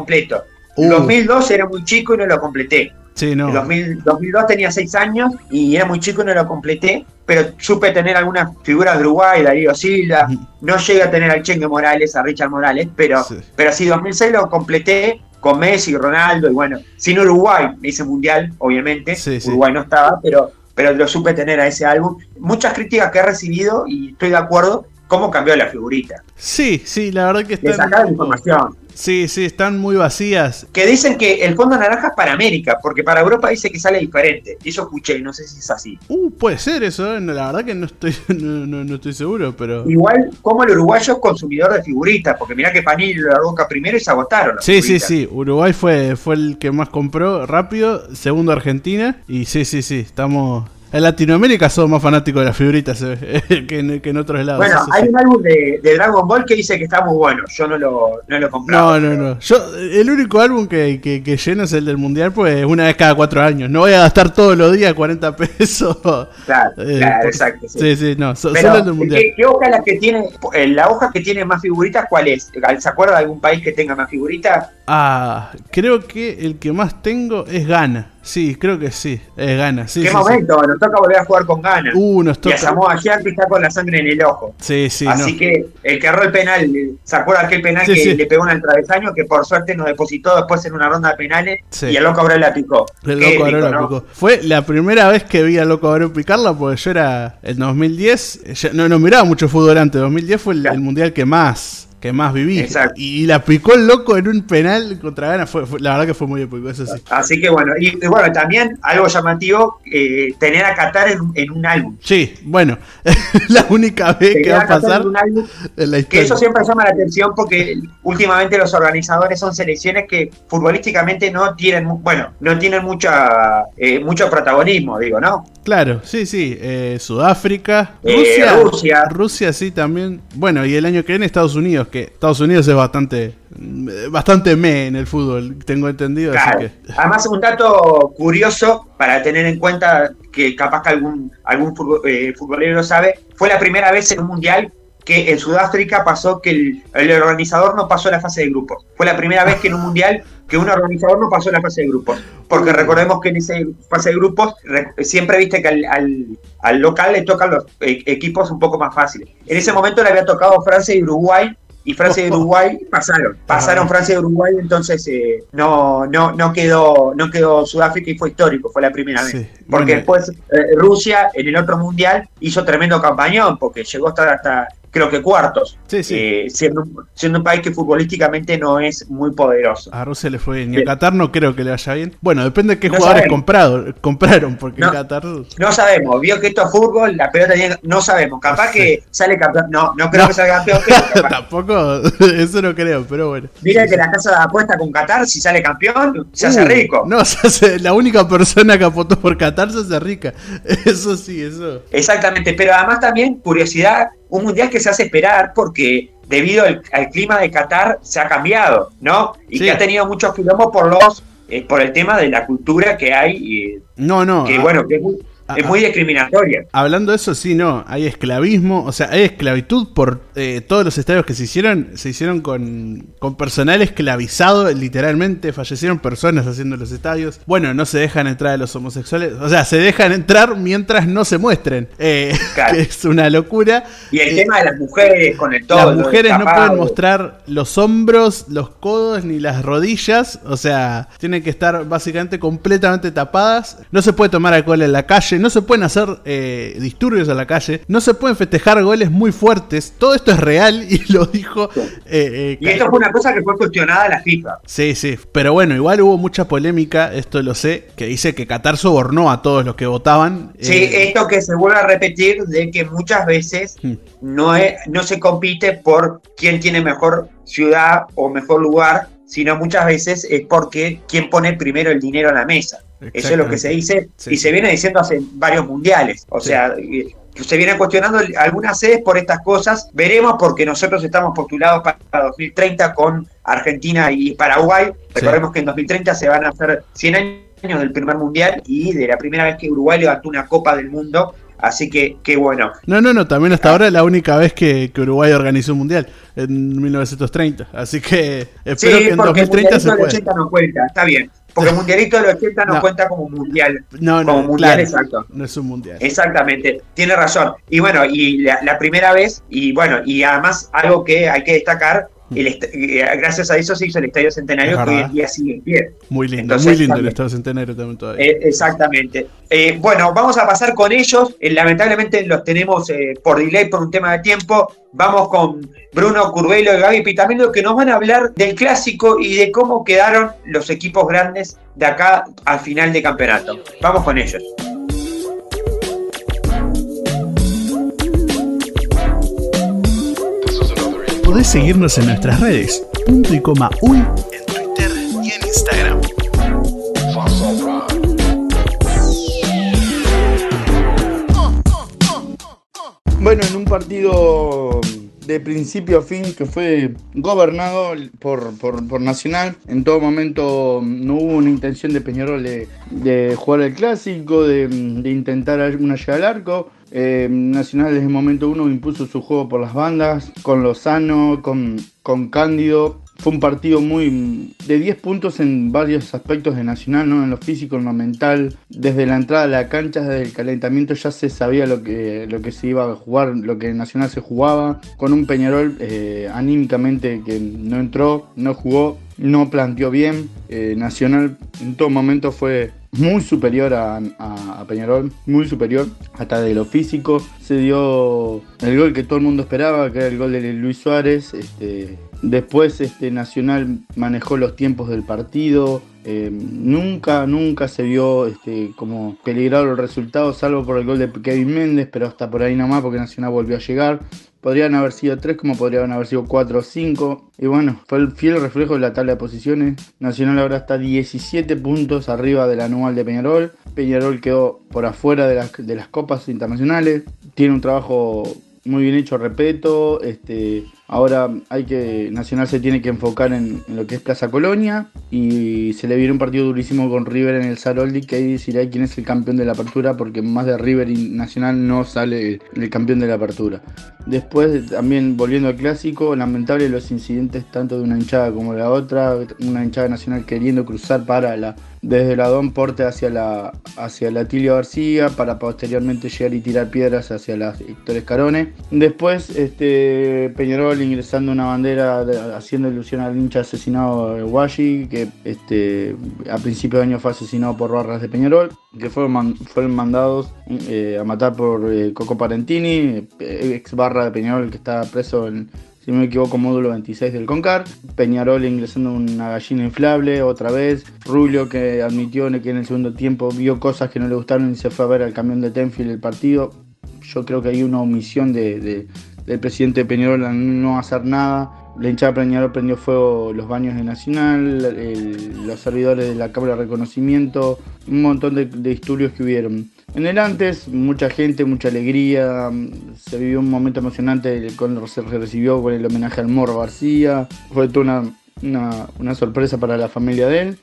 El 2002 uh. era muy chico y no lo completé. Sí, no. En 2002 tenía 6 años y era muy chico y no lo completé, pero supe tener algunas figuras de Uruguay, Darío Silva, no llegué a tener al Chengue Morales, a Richard Morales, pero sí, pero sí 2006 lo completé con Messi, Ronaldo, y bueno, sin Uruguay, ese mundial, obviamente, Uruguay no estaba, pero, pero lo supe tener a ese álbum. Muchas críticas que he recibido y estoy de acuerdo, cómo cambió la figurita. Sí, sí, la verdad que está. De sacar información. Sí, sí, están muy vacías. Que dicen que el fondo naranja es para América, porque para Europa dice que sale diferente. Eso escuché, no sé si es así. Uh, puede ser eso, ¿eh? la verdad que no estoy, no, estoy seguro, pero. Igual, como el uruguayo es consumidor de figuritas, porque mirá que Panini lo boca primero y se agotaron. sí, sí, sí. Uruguay fue, fue el que más compró rápido, segundo Argentina, y sí, sí, sí, estamos En Latinoamérica somos más fanáticos de las figuritas eh, que, en, que, en, otros lados. Bueno, hay un álbum de, de, Dragon Ball que dice que está muy bueno. Yo no lo, no lo he comprado. No, no, no. Yo, el único álbum que, que, que, lleno es el del Mundial, pues una vez cada cuatro años. No voy a gastar todos los días 40 pesos. Claro, eh, claro exacto. Sí. sí, no. So, solo el del Mundial. ¿qué, ¿qué, hoja la que tiene, eh, la hoja que tiene más figuritas, cuál es? ¿Se acuerda de algún país que tenga más figuritas? Ah, creo que el que más tengo es Ghana. Sí, creo que sí, es Ghana. Sí, ¿Qué sí, momento? sí. Nos toca volver a jugar con Ghana. Uh, nos toca. Y a Samoa que está con la sangre en el ojo. Sí, sí. Así no. que el que erró el penal, ¿se acuerda aquel penal Sí, que le pegó en el travesaño? Que por suerte nos depositó después en una ronda de penales y el loco ahora la picó. El loco Abreu la ¿no? picó. Fue la primera vez que vi al loco Abreu picarla porque yo era en 2010. ya- no, no miraba mucho fútbol antes. 2010 fue el, Claro. el mundial que más que más viví. Exacto. Y, la picó el loco en un penal contra Ghana. Fue, fue- la verdad que fue muy épico, eso sí. Así que bueno, y, y bueno, también algo llamativo, eh, tener a Qatar en, en un álbum. Sí, bueno, la única vez que va a pasar en un álbum en la Que eso siempre llama la atención porque últimamente los organizadores son selecciones que futbolísticamente no tienen, bueno, no tienen mucha, eh, mucho protagonismo, digo, ¿no? Claro, sí, sí. eh, Sudáfrica, Eh, Rusia, Rusia. Rusia sí también. Bueno, y el año que viene Estados Unidos, que Estados Unidos es bastante, bastante me en el fútbol, tengo entendido. Claro. Así que Además, un dato curioso para tener en cuenta que capaz que algún, algún eh, futbolero lo sabe, fue la primera vez en un mundial que en Sudáfrica pasó que el, el organizador no pasó la fase de grupos. Fue la primera vez que en un mundial que un organizador no pasó la fase de grupos. Porque recordemos que en esa fase de grupos re- siempre viste que al, al- al local le tocan los eh, equipos un poco más fáciles. En ese momento le había tocado Francia y Uruguay. Y Francia y Uruguay pasaron, pasaron Francia y Uruguay, entonces eh, no, no, no quedó, no quedó Sudáfrica y fue histórico, fue la primera vez. Porque después eh, Rusia en el otro mundial hizo tremendo campañón, porque llegó hasta, hasta creo que cuartos, Sí, sí. eh, siendo, un- siendo un país que futbolísticamente no es muy poderoso. a Rusia le fue bien. Y a. Qatar no creo que le vaya bien. Bueno, depende de qué No jugadores comprado, compraron, porque No. en Qatar. No sabemos, vio que esto es fútbol, la pelota tiene, no sabemos, capaz que sale campeón, no, no creo No. que salga campeón, pero. Tampoco, eso no creo, pero bueno. Mira que la casa de apuesta con Qatar, si sale campeón, se hace Uh, rico. No, se hace- la única persona que apostó por Qatar se hace rica. Eso sí, eso. Exactamente, pero además también, curiosidad, un mundial que se hace esperar porque debido al, al clima de Qatar se ha cambiado, ¿no? Y Sí. que ha tenido muchos quilombos por los eh, por el tema de la cultura que hay, eh, No, no. que a- bueno, que es muy, ah, es muy discriminatoria. Hablando de eso, sí, no, hay esclavismo, o sea, hay esclavitud por eh, todos los estadios que se hicieron, se hicieron con, con personal esclavizado, literalmente, fallecieron personas haciendo los estadios. Bueno, no se dejan entrar a los homosexuales, o sea, se dejan entrar mientras no se muestren, eh, Claro. que es una locura. Y el Eh, tema de las mujeres con el todo. Las mujeres no pueden mostrar los hombros, los codos ni las rodillas. O sea, tienen que estar básicamente completamente tapadas. No se puede tomar alcohol en la calle. No se pueden hacer eh, disturbios en la calle. No se pueden festejar goles muy fuertes. Todo esto es real y lo dijo. eh, eh, Y esto fue una cosa que fue cuestionada a la FIFA. Sí, sí. Pero bueno, igual hubo mucha polémica. Esto lo sé. Que dice que Qatar sobornó a todos los que votaban. Sí, esto que se vuelve a repetir de que muchas veces Hmm. no, es, no se compite por quién tiene mejor ciudad o mejor lugar, sino muchas veces es porque quién pone primero el dinero en la mesa. Eso es lo que se dice Sí. y se viene diciendo hace varios mundiales. O Sí. sea, eh, se viene cuestionando algunas sedes por estas cosas. Veremos porque nosotros estamos postulados para 2030 con Argentina y Paraguay. Recordemos que en 2030 se van a hacer 100 años del primer mundial y de la primera vez que Uruguay levantó una Copa del Mundo. Así que, qué bueno. No, no, no, también hasta ahora es la única vez que, que Uruguay organizó un mundial, en 1930. Así que espero sí, que en porque 2030 el se pueda. 80 no cuenta, está bien. Porque el mundialito del 80 no, No. cuenta como mundial. No, como no, mundial, claro, exacto. no es un mundial. Exactamente, tiene razón. Y bueno, y la, la primera vez, y bueno, y además algo que hay que destacar, el eh, gracias a eso se hizo el Estadio Centenario Es que hoy en día sigue en pie. Muy lindo, Entonces, muy lindo el. Estado Centenario también todavía. Eh, exactamente. Eh, bueno, vamos a pasar con ellos. Eh, lamentablemente los tenemos por delay, por un tema de tiempo. Vamos con Bruno Curvelo y Gaby Pitamino que nos van a hablar del clásico y de cómo quedaron los equipos grandes de acá al final de campeonato. Vamos con ellos. Podés seguirnos en nuestras redes, punto y coma uy en Twitter y en Instagram. Bueno, en un partido de principio a fin que fue gobernado por, por, por, Nacional. En todo momento no hubo una intención de Peñarol de, de jugar el clásico, de, de, intentar una llegada al arco. Eh, Nacional desde el momento uno impuso su juego por las bandas, con Lozano, con, con Cándido fue un partido muy de 10 puntos en varios aspectos de Nacional, ¿no? en lo físico, en lo mental. Desde la entrada a la cancha, desde el calentamiento ya se sabía lo que, lo que se iba a jugar, lo que Nacional se jugaba, con un Peñarol eh, anímicamente que no entró, no jugó, no planteó bien. Eh, Nacional en todo momento fue muy superior a, Peñarol, muy superior, hasta de lo físico. Se dio el gol que todo el mundo esperaba, que era el gol de Luis Suárez. Este, después este, Nacional manejó los tiempos del partido. Eh, nunca, nunca se vio este, como peligrado el resultado, salvo por el gol de Kevin Méndez, pero hasta por ahí nomás porque Nacional volvió a llegar. Podrían haber sido 3 como podrían haber sido 4 o 5. Y bueno, fue el fiel reflejo de la tabla de posiciones. Nacional ahora está 17 puntos arriba del anual de Peñarol. Peñarol quedó por afuera de las, de las copas internacionales. Tiene un trabajo muy bien hecho, repito. Este, ahora hay que. Nacional se tiene que enfocar en, lo que es Plaza Colonia. Y se le viene un partido durísimo con River en el Saroldi, que ahí dirá quién es el campeón de la apertura, porque más de River y Nacional no sale el campeón de la apertura. Después, también volviendo al clásico, lamentable los incidentes tanto de una hinchada como de la otra. Una hinchada nacional queriendo cruzar para la desde la Don Porte hacia la, hacia la Tilio García para posteriormente llegar y tirar piedras hacia las Héctor Escarone. Después este, Peñarol ingresando una bandera haciendo ilusión al hincha asesinado de Washi, que este, a principio de año fue asesinado por barras de Peñarol, que fueron, fueron mandados eh, a matar por eh, Coco Parentini, ex barra de Peñarol que está preso en si no me equivoco, módulo 26 del CONCAR. Peñarol ingresando una gallina inflable otra vez. Rulio que admitió que en el segundo tiempo vio cosas que no le gustaron y se fue a ver al camión de Tenfield el partido. Yo creo que hay una omisión de, del presidente de Peñarol a no hacer nada. La hinchada Peñarol prendió fuego los baños de Nacional, los servidores de la Cámara de Reconocimiento, un montón de, de disturbios que hubieron. En el antes, mucha gente, mucha alegría, se vivió un momento emocionante cuando se recibió con el homenaje al Morro García, fue toda una, sorpresa para la familia de él.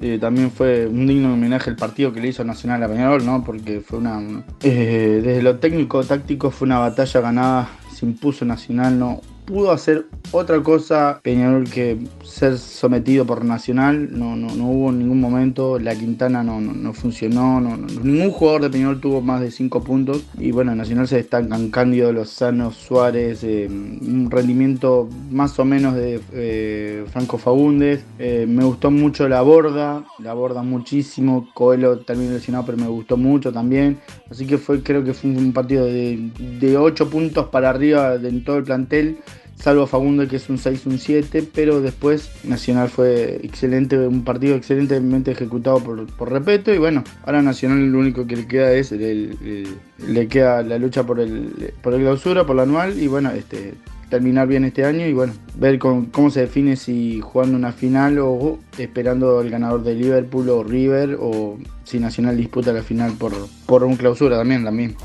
Eh, también fue un digno homenaje al partido que le hizo Nacional a Peñarol, ¿no? porque fue una, eh, desde lo técnico táctico fue una batalla ganada, impuso Nacional, no pudo hacer otra cosa Peñarol que ser sometido por Nacional. No, no, no hubo en ningún momento. La Quintana no, no, funcionó. ningún jugador de Peñarol tuvo más de 5 puntos. Y bueno, Nacional se destacan Cándido, Lozano, Suárez. Eh, un rendimiento más o menos de eh, Franco Fagundes. Eh, me gustó mucho la borda. La borda muchísimo. Coelho también lesionado, pero me gustó mucho también. Así que fue, creo que fue un partido de, de 8 puntos para arriba en todo el plantel salvo Fagundo que es un 6, un 7, pero después Nacional fue excelente, un partido excelentemente ejecutado por, por Repeto y bueno, ahora Nacional lo único que le queda es le queda la lucha por el, por el clausura, por la anual y bueno, este terminar bien este año y bueno, ver cómo se define si jugando una final o esperando el ganador de Liverpool o River o si Nacional disputa la final por, por un clausura también también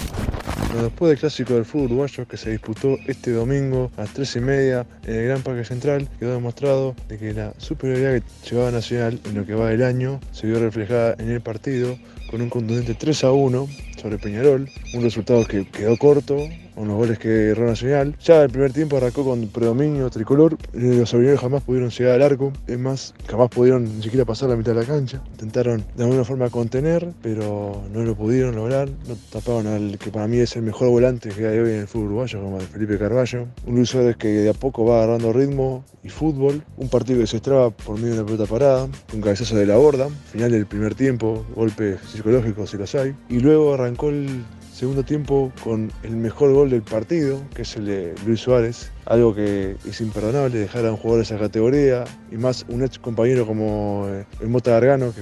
después del clásico del fútbol uruguayo que se disputó este domingo a las 3 y media en el Gran Parque Central, quedó demostrado de que la superioridad que llevaba Nacional en lo que va del año se vio reflejada en el partido con un contundente 3 a 1 sobre Peñarol, un resultado que quedó corto, con los goles que erró Nacional. Ya el primer tiempo arrancó con predominio tricolor, los abrineros jamás pudieron llegar al arco, es más, jamás pudieron ni siquiera pasar la mitad de la cancha. Intentaron de alguna forma contener, pero no lo pudieron lograr, no taparon al que para mí es el mejor volante que hay hoy en el fútbol uruguayo, como Felipe Carballo. Un Luis Suárez que de a poco va agarrando ritmo y fútbol, un partido que se estraba por medio de una pelota parada, un cabezazo de la borda, final del primer tiempo, golpes psicológicos si los hay, y luego arrancó el segundo tiempo con el mejor gol del partido, que es el de Luis Suárez. Algo que es imperdonable dejar a un jugador de esa categoría y más un ex compañero como eh, el Mota Gargano, que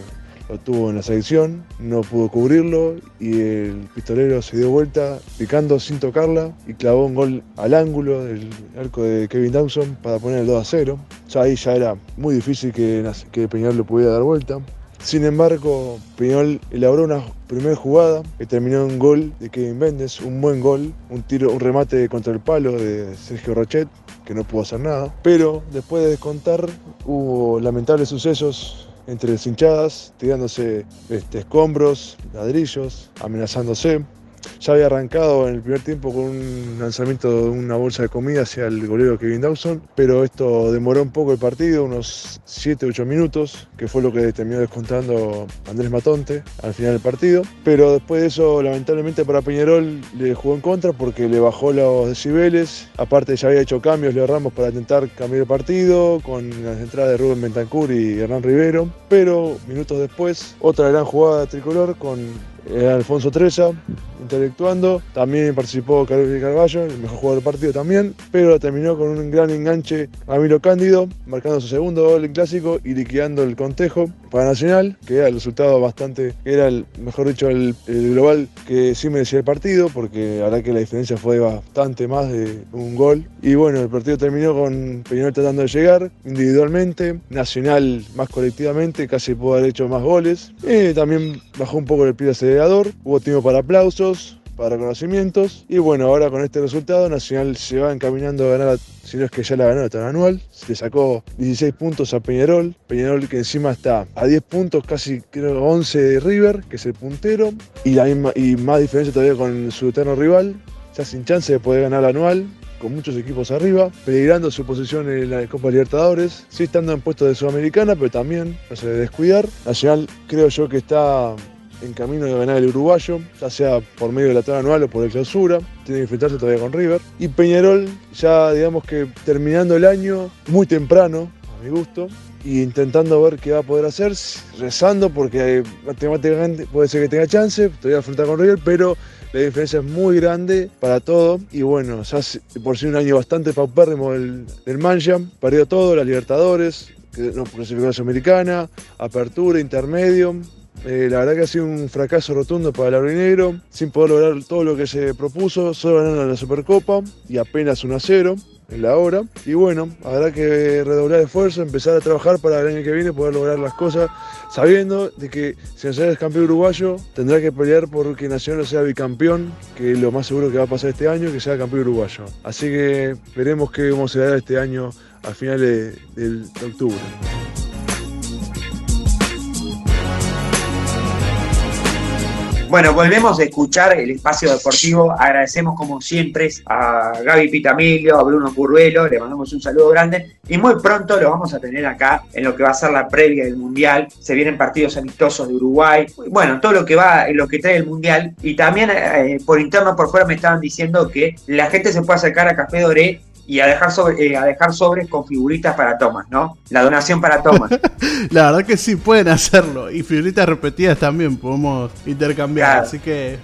lo tuvo en la selección, no pudo cubrirlo y el pistolero se dio vuelta picando sin tocarla y clavó un gol al ángulo del arco de Kevin Dawson para poner el 2 a 0. Ya ahí ya era muy difícil que, que Peñarol lo pudiera dar vuelta. Sin embargo, Peñarol elaboró una primera jugada que terminó en gol de Kevin Méndez, un buen gol, un tiro, un remate contra el palo de Sergio Rochet, que no pudo hacer nada. Pero después de descontar hubo lamentables sucesos entre las hinchadas, tirándose este, escombros, ladrillos, amenazándose. Ya había arrancado en el primer tiempo con un lanzamiento de una bolsa de comida hacia el golero Kevin Dawson, pero esto demoró un poco el partido, unos 7-8 minutos, que fue lo que terminó descontando Andrés Matonte al final del partido. Pero después de eso, lamentablemente para Peñarol le jugó en contra porque le bajó los decibeles. Aparte ya había hecho cambios Leo Ramos para intentar cambiar el partido con las entradas de Rubén Bentancur y Hernán Rivero. Pero minutos después, otra gran jugada tricolor con Alfonso Treza intelectuando. También participó Carlos Carballo, el mejor jugador del partido también, pero terminó con un gran enganche a Milo Cándido, marcando su segundo gol en clásico y liquidando el contejo para Nacional, que era el resultado bastante, era el, mejor dicho, el, global que sí merecía el partido, porque verdad que la diferencia fue bastante más de un gol. Y bueno, el partido terminó con Peñarol tratando de llegar individualmente, Nacional más colectivamente, casi pudo haber hecho más goles. Y también bajó un poco el pie hubo tiempo para aplausos, para reconocimientos. Y bueno, ahora con este resultado, Nacional se va encaminando a ganar, si no es que ya la ganó la tabla anual. Le sacó 16 puntos a Peñarol. Peñarol que encima está a 10 puntos, casi creo 11 de River, que es el puntero. Y, la misma, y más diferencia todavía con su eterno rival. Ya sin chance de poder ganar anual con muchos equipos arriba, peligrando su posición en la Copa Libertadores, sí estando en puestos de Sudamericana, pero también no se debe descuidar. Nacional creo yo que está en camino de ganar el uruguayo, ya sea por medio de la tabla anual o por el clausura, tiene que enfrentarse todavía con River. Y Peñarol, ya digamos que terminando el año, muy temprano, a mi gusto, y intentando ver qué va a poder hacer, rezando porque matemáticamente puede ser que tenga chance, todavía enfrentar con River, pero la diferencia es muy grande para todo. Y bueno, ya por ser un año bastante paupérrimo del, del perdió todo, la Libertadores, que no clasificó a Sudamericana, Apertura, Intermedio. Eh, la verdad que ha sido un fracaso rotundo para el Aurinegro, sin poder lograr todo lo que se propuso, solo ganaron la Supercopa y apenas 1 a 0 en la hora. Y bueno, habrá que redoblar esfuerzo, empezar a trabajar para el año que viene poder lograr las cosas, sabiendo de que si Nacional es campeón uruguayo, tendrá que pelear por que Nacional sea bicampeón, que es lo más seguro que va a pasar este año, que sea campeón uruguayo. Así que veremos qué cómo se dará este año a finales de octubre. Bueno, volvemos a escuchar el espacio deportivo. Agradecemos como siempre a Gaby Pitamilio, a Bruno Curvelo, le mandamos un saludo grande y muy pronto lo vamos a tener acá en lo que va a ser la previa del Mundial. Se vienen partidos amistosos de Uruguay, bueno, todo lo que va, lo que trae el Mundial y también eh, por interno, por fuera me estaban diciendo que la gente se puede acercar a Café Doré y a dejar, sobre, eh, a dejar sobres con figuritas para Thomas, ¿no? La donación para Thomas. la verdad que sí, pueden hacerlo. Y figuritas repetidas también podemos intercambiar, claro. así que...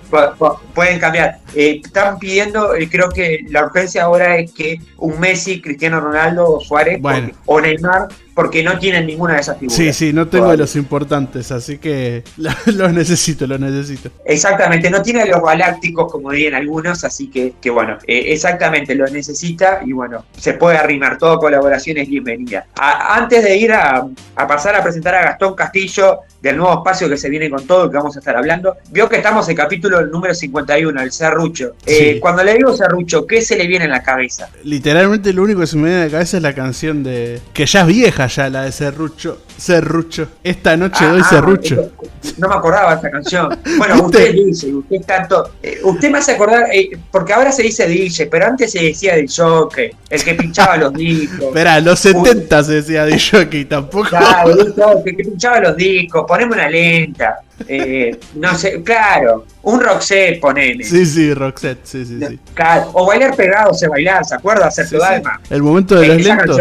pueden cambiar. Eh, están pidiendo, eh, creo que la urgencia ahora es que un Messi, Cristiano Ronaldo o Suárez Bueno. o Neymar, porque no tienen ninguna de esas figuras. Sí, sí, no tengo de los importantes, así que los necesito, los necesito. Exactamente, no tiene los galácticos como dirían algunos, así que, que bueno, eh, exactamente, los necesita y bueno, se puede arrimar, toda colaboración es bienvenida. A- antes de ir a, a pasar a presentar a Gastón Castillo del nuevo espacio que se viene con todo, que vamos a estar hablando, vio que estamos en capítulo número 51, el Serrucho. Eh, Sí. Cuando le digo Serrucho, ¿qué se le viene en la cabeza? Literalmente lo único que se me viene a la cabeza es la canción de... Que ya es vieja ya, la de Serrucho. Serrucho. Esta noche doy Ah, ah, Serrucho. No me acordaba de esta canción. Bueno, usted dice, usted tanto. eh, usted me hace acordar, eh, porque ahora se dice DJ, pero antes se decía del jockey, el que pinchaba los discos. Esperá, los 70 se decía de jockey tampoco. Claro, el que pinchaba los discos, poneme una lenta. Eh, no sé, claro, un Roxette, poneme. Sí, sí, Roxette, sí, sí, sí. Claro, o bailar pegado, se bailar, ¿se acuerda? Hacer Sí, tu sí. alma. El momento de Eh, los lentos.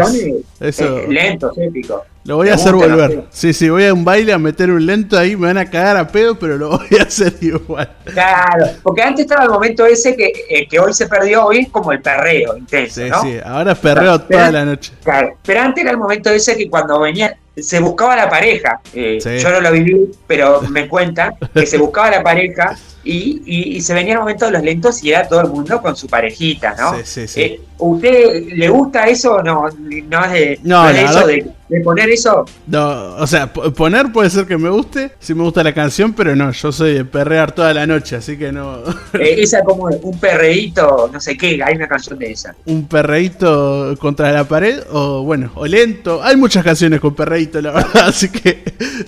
Eso. eh, lentos, épico. Lo voy a hacer gusta, no volver. sé. Sí, sí, voy a un baile a meter un lento ahí, me van a cagar a pedo, pero lo voy a hacer igual. Claro, porque antes estaba el momento ese que, eh, que hoy se perdió, hoy es como el perreo intenso, Sí, ¿no? sí, ahora perreo Pero- toda la noche. Claro, pero antes era el momento ese que cuando venía, se buscaba la pareja. Eh, Sí. Yo no lo viví, pero me cuentan que se buscaba la pareja y, y- y se venía el momento de los lentos y era todo el mundo con su parejita, ¿no? Sí, sí, sí. Eh, ¿Usted le gusta eso o no? No es de, No, no es la de eso de, de poner eso. No, o sea, poner puede ser que me guste, si me gusta la canción, pero no, yo soy de perrear toda la noche, así que no. Eh, esa como un perreíto, no sé qué, hay una canción de esa. Un perreíto contra la pared, o bueno, o lento. Hay muchas canciones con perreíto, la verdad, así que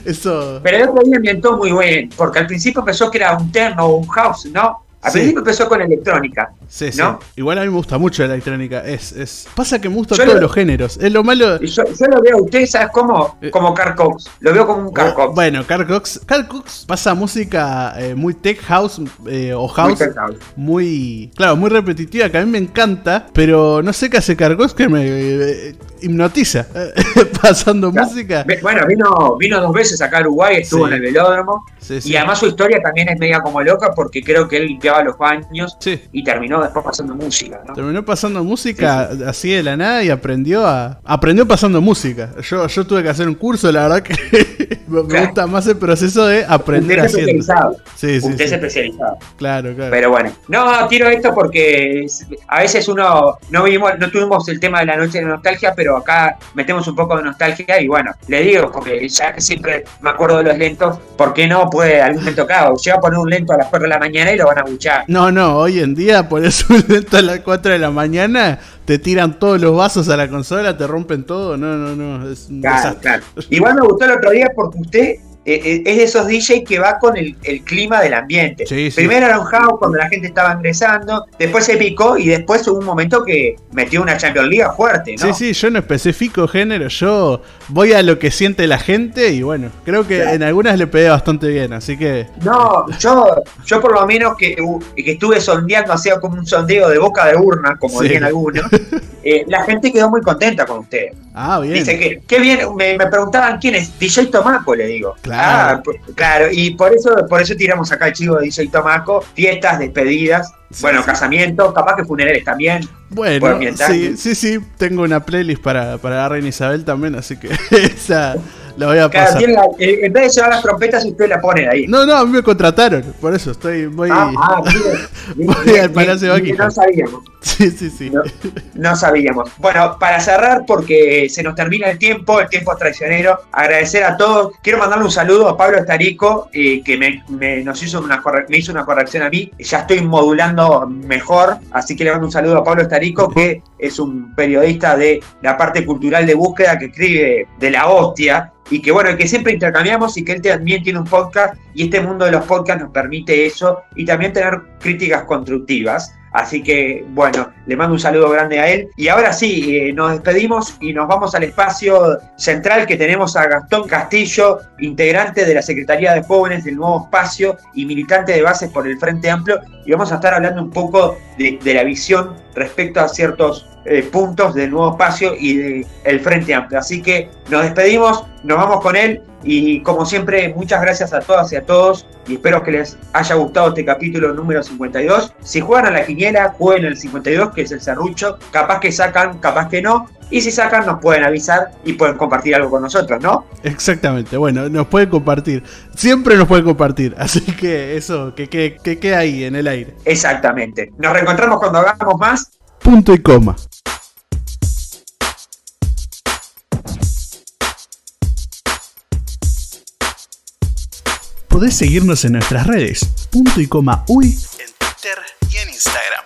eso. Pero el otro día ambientó muy bien, porque al principio empezó que era un techno o un house, ¿no? Al Sí. principio empezó con electrónica. Sí, sí. ¿no? Igual a mí me gusta mucho la electrónica. Es, es... Pasa que me gustan Yo todos lo- los géneros. Es lo malo. Yo, yo lo veo a usted, ¿sabes cómo? Eh. Como Carl Cox. Lo veo como un Carl Cox. Bueno, Carl Cox, Carl Cox pasa música eh, muy tech house eh, o house, Muy house. muy, claro, muy repetitiva que a mí me encanta, pero no sé qué hace Carl Cox que me eh, hipnotiza pasando Claro. música. Bueno, vino, vino dos veces acá a Uruguay, estuvo Sí. en el velódromo. Sí, sí. Y además su historia también es media como loca porque creo que él limpiaba los baños Sí. y terminó después pasando música, ¿no? Terminó pasando música así de la nada y aprendió a. Aprendió pasando música. Yo, yo tuve que hacer un curso, la verdad que me Claro. gusta más el proceso de aprender Usted haciendo. especializado. Sí, sí, Usted es especializado. Claro, claro. Pero bueno, no, tiro esto porque a veces uno no vimos, no tuvimos el tema de la noche de nostalgia, pero acá metemos un poco de nostalgia y bueno, le digo, porque ya que siempre me acuerdo de los lentos, ¿por qué no puede algún lento acá? Llega a poner un lento a las 4 de la mañana y lo van a No, no, hoy en día pones un lento a las 4 de la mañana, te tiran todos los vasos a la consola, te rompen todo. No, no, no, es un Claro, desastre. claro. Igual me gustó el otro día porque usted es de esos DJ que va con el, el clima del ambiente. Sí, sí. Primero era un house cuando la gente estaba ingresando, después se picó y después hubo un momento que metió una Champions League fuerte, ¿no? Sí, sí, yo no especifico género, yo voy a lo que siente la gente y bueno, creo que Claro. en algunas le pegué bastante bien, así que No, yo, yo por lo menos que, que estuve sondeando, hacía como un sondeo de boca de urna, como Sí. dirían algunos, eh, la gente quedó muy contenta con usted. ah, bien. Dice que, qué bien, me, me preguntaban quién es, DJ Tomaco, le digo. Claro. Ah, p- claro, y por eso, por eso tiramos acá el chivo de DJ Tomaco, fiestas, despedidas, Sí, bueno, sí. casamientos, capaz que funerales también. Bueno, sí, sí, sí, tengo una playlist para, para la reina Isabel también, así que esa la voy a Claro, pasar. tiene la- eh, en vez de llevar las trompetas, usted la pone ahí. No, no, a mí me contrataron, por eso estoy, voy... Ah, ah, Voy al Palacio. No sabíamos. Sí, sí, sí. No, no sabíamos. Bueno, para cerrar, porque se nos termina el tiempo, el tiempo es traicionero, agradecer a todos. Quiero mandarle un saludo a Pablo Estarico, eh, que me, me- nos hizo una corre- me hizo una corrección a mí. Ya estoy modulando mejor, así que le mando un saludo a Pablo Estarico, que es un periodista de la parte cultural de búsqueda que escribe de la hostia. Y que bueno, que siempre intercambiamos y que él también tiene un podcast y este mundo de los podcasts nos permite eso y también tener críticas constructivas. Así que, bueno, le mando un saludo grande a él. Y ahora sí, eh, nos despedimos y nos vamos al espacio central que tenemos a Gastón Castillo, integrante de la Secretaría de Jóvenes del Nuevo Espacio y militante de bases por el Frente Amplio. Y vamos a estar hablando un poco de, de la visión respecto a ciertos eh, puntos del Nuevo Espacio y del Frente Amplio. Así que nos despedimos, nos vamos con él. Y como siempre, muchas gracias a todas y a todos. Y espero que les haya gustado este capítulo número 52. Si juegan a la quiniela, jueguen el 52, que es el serrucho. Capaz que sacan, capaz que no. Y si sacan, nos pueden avisar y pueden compartir algo con nosotros, ¿no? Exactamente, bueno, nos pueden compartir. Siempre nos pueden compartir, así que eso, que, que, que quede ahí en el aire. Exactamente. Nos reencontramos cuando hagamos más. Punto y coma. Podés seguirnos en nuestras redes, punto y coma uy, en Twitter y en Instagram.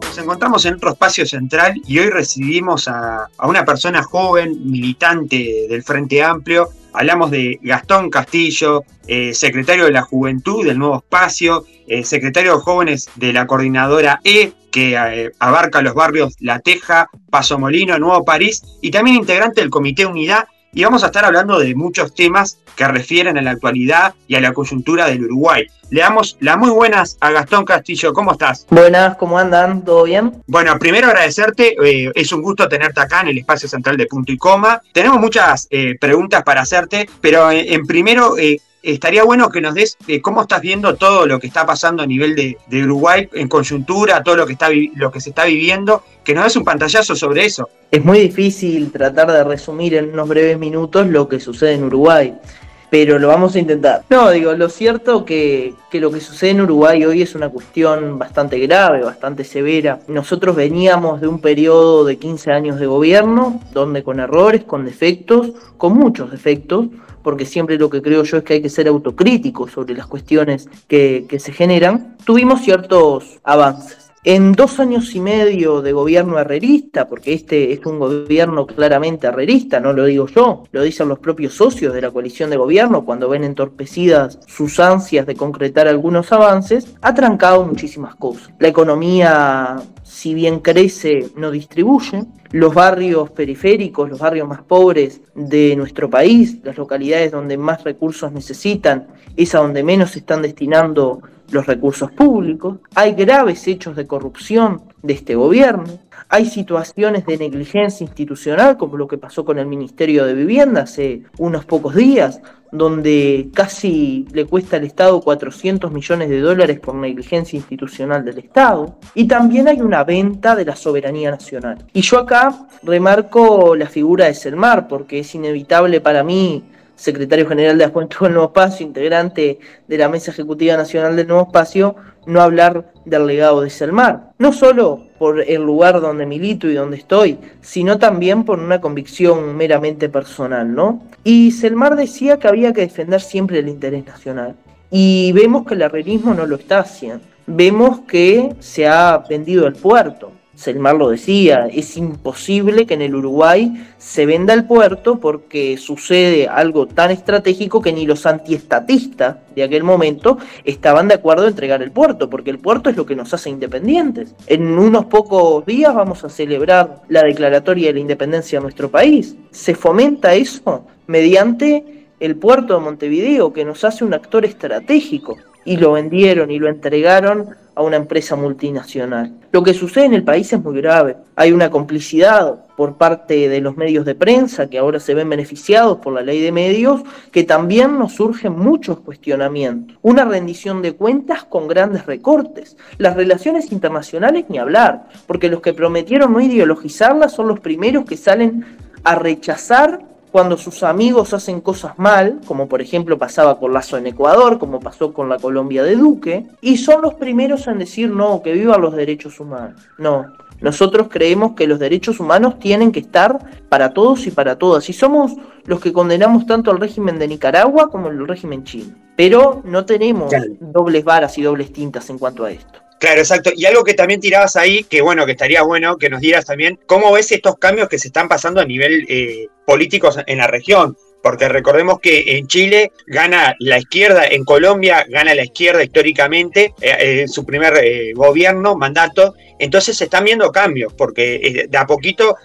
Nos encontramos en otro espacio central y hoy recibimos a, a una persona joven, militante del Frente Amplio. Hablamos de Gastón Castillo, eh, secretario de la Juventud del Nuevo Espacio, eh, secretario de Jóvenes de la Coordinadora E, que eh, abarca los barrios La Teja, Paso Molino, Nuevo París, y también integrante del Comité Unidad. Y vamos a estar hablando de muchos temas que refieren a la actualidad y a la coyuntura del Uruguay. Le damos las muy buenas a Gastón Castillo. ¿Cómo estás? Buenas, ¿cómo andan? ¿Todo bien? Bueno, primero agradecerte, eh, es un gusto tenerte acá en el espacio central de Punto y Coma. Tenemos muchas eh, preguntas para hacerte, pero en primero estaría bueno que nos des eh, cómo estás viendo todo lo que está pasando a nivel de, Uruguay en coyuntura, todo lo que, está, lo que se está viviendo, que nos des un pantallazo sobre eso. Es muy difícil tratar de resumir en unos breves minutos lo que sucede en Uruguay. pero lo vamos a intentar. No, digo, lo cierto que, que lo que sucede en Uruguay hoy es una cuestión bastante grave, bastante severa. Nosotros veníamos de un periodo de 15 años de gobierno, donde con errores, con defectos, con muchos defectos, porque siempre lo que creo yo es que hay que ser autocrítico sobre las cuestiones que, que se generan, tuvimos ciertos avances. En dos años y medio de gobierno herrerista, porque este es un gobierno claramente herrerista, no lo digo yo, lo dicen los propios socios de la coalición de gobierno cuando ven entorpecidas sus ansias de concretar algunos avances, ha trancado muchísimas cosas. La economía, si bien crece, no distribuye. Los barrios periféricos, los barrios más pobres de nuestro país, las localidades donde más recursos necesitan, es a donde menos se están destinando los recursos públicos, hay graves hechos de corrupción de este gobierno, hay situaciones de negligencia institucional, como lo que pasó con el Ministerio de Vivienda hace unos pocos días, donde casi le cuesta al Estado 400 millones de dólares por negligencia institucional del Estado, y también hay una venta de la soberanía nacional. Y yo acá remarco la figura de Selmar, porque es inevitable para mí secretario general de la Juventud del Nuevo Espacio, integrante de la Mesa Ejecutiva Nacional del Nuevo Espacio, no hablar del legado de Selmar. No solo por el lugar donde milito y donde estoy, sino también por una convicción meramente personal, ¿no? Y Selmar decía que había que defender siempre el interés nacional. Y vemos que el herrerismo no lo está haciendo. Vemos que se ha vendido el puerto Selmar lo decía, es imposible que en el Uruguay se venda el puerto porque sucede algo tan estratégico que ni los antiestatistas de aquel momento estaban de acuerdo en entregar el puerto, porque el puerto es lo que nos hace independientes. En unos pocos días vamos a celebrar la declaratoria de la independencia de nuestro país. Se fomenta eso mediante el puerto de Montevideo, que nos hace un actor estratégico, y lo vendieron y lo entregaron a una empresa multinacional. Lo que sucede en el país es muy grave. Hay una complicidad por parte de los medios de prensa que ahora se ven beneficiados por la ley de medios, que también nos surgen muchos cuestionamientos. Una rendición de cuentas con grandes recortes. Las relaciones internacionales ni hablar, porque los que prometieron no ideologizarlas son los primeros que salen a rechazar cuando sus amigos hacen cosas mal, como por ejemplo pasaba con Lazo en Ecuador, como pasó con la Colombia de Duque, y son los primeros en decir no, que vivan los derechos humanos. No, nosotros creemos que los derechos humanos tienen que estar para todos y para todas, y somos los que condenamos tanto al régimen de Nicaragua como al régimen chino. Pero no tenemos dobles varas y dobles tintas en cuanto a esto. Claro, exacto. Y algo que también tirabas ahí, que bueno, que estaría bueno que nos dieras también, ¿cómo ves estos cambios que se están pasando a nivel eh, político en la región? Porque recordemos que en Chile gana la izquierda, en Colombia gana la izquierda históricamente, eh, en su primer eh, gobierno, mandato, entonces se están viendo cambios, porque de a poquito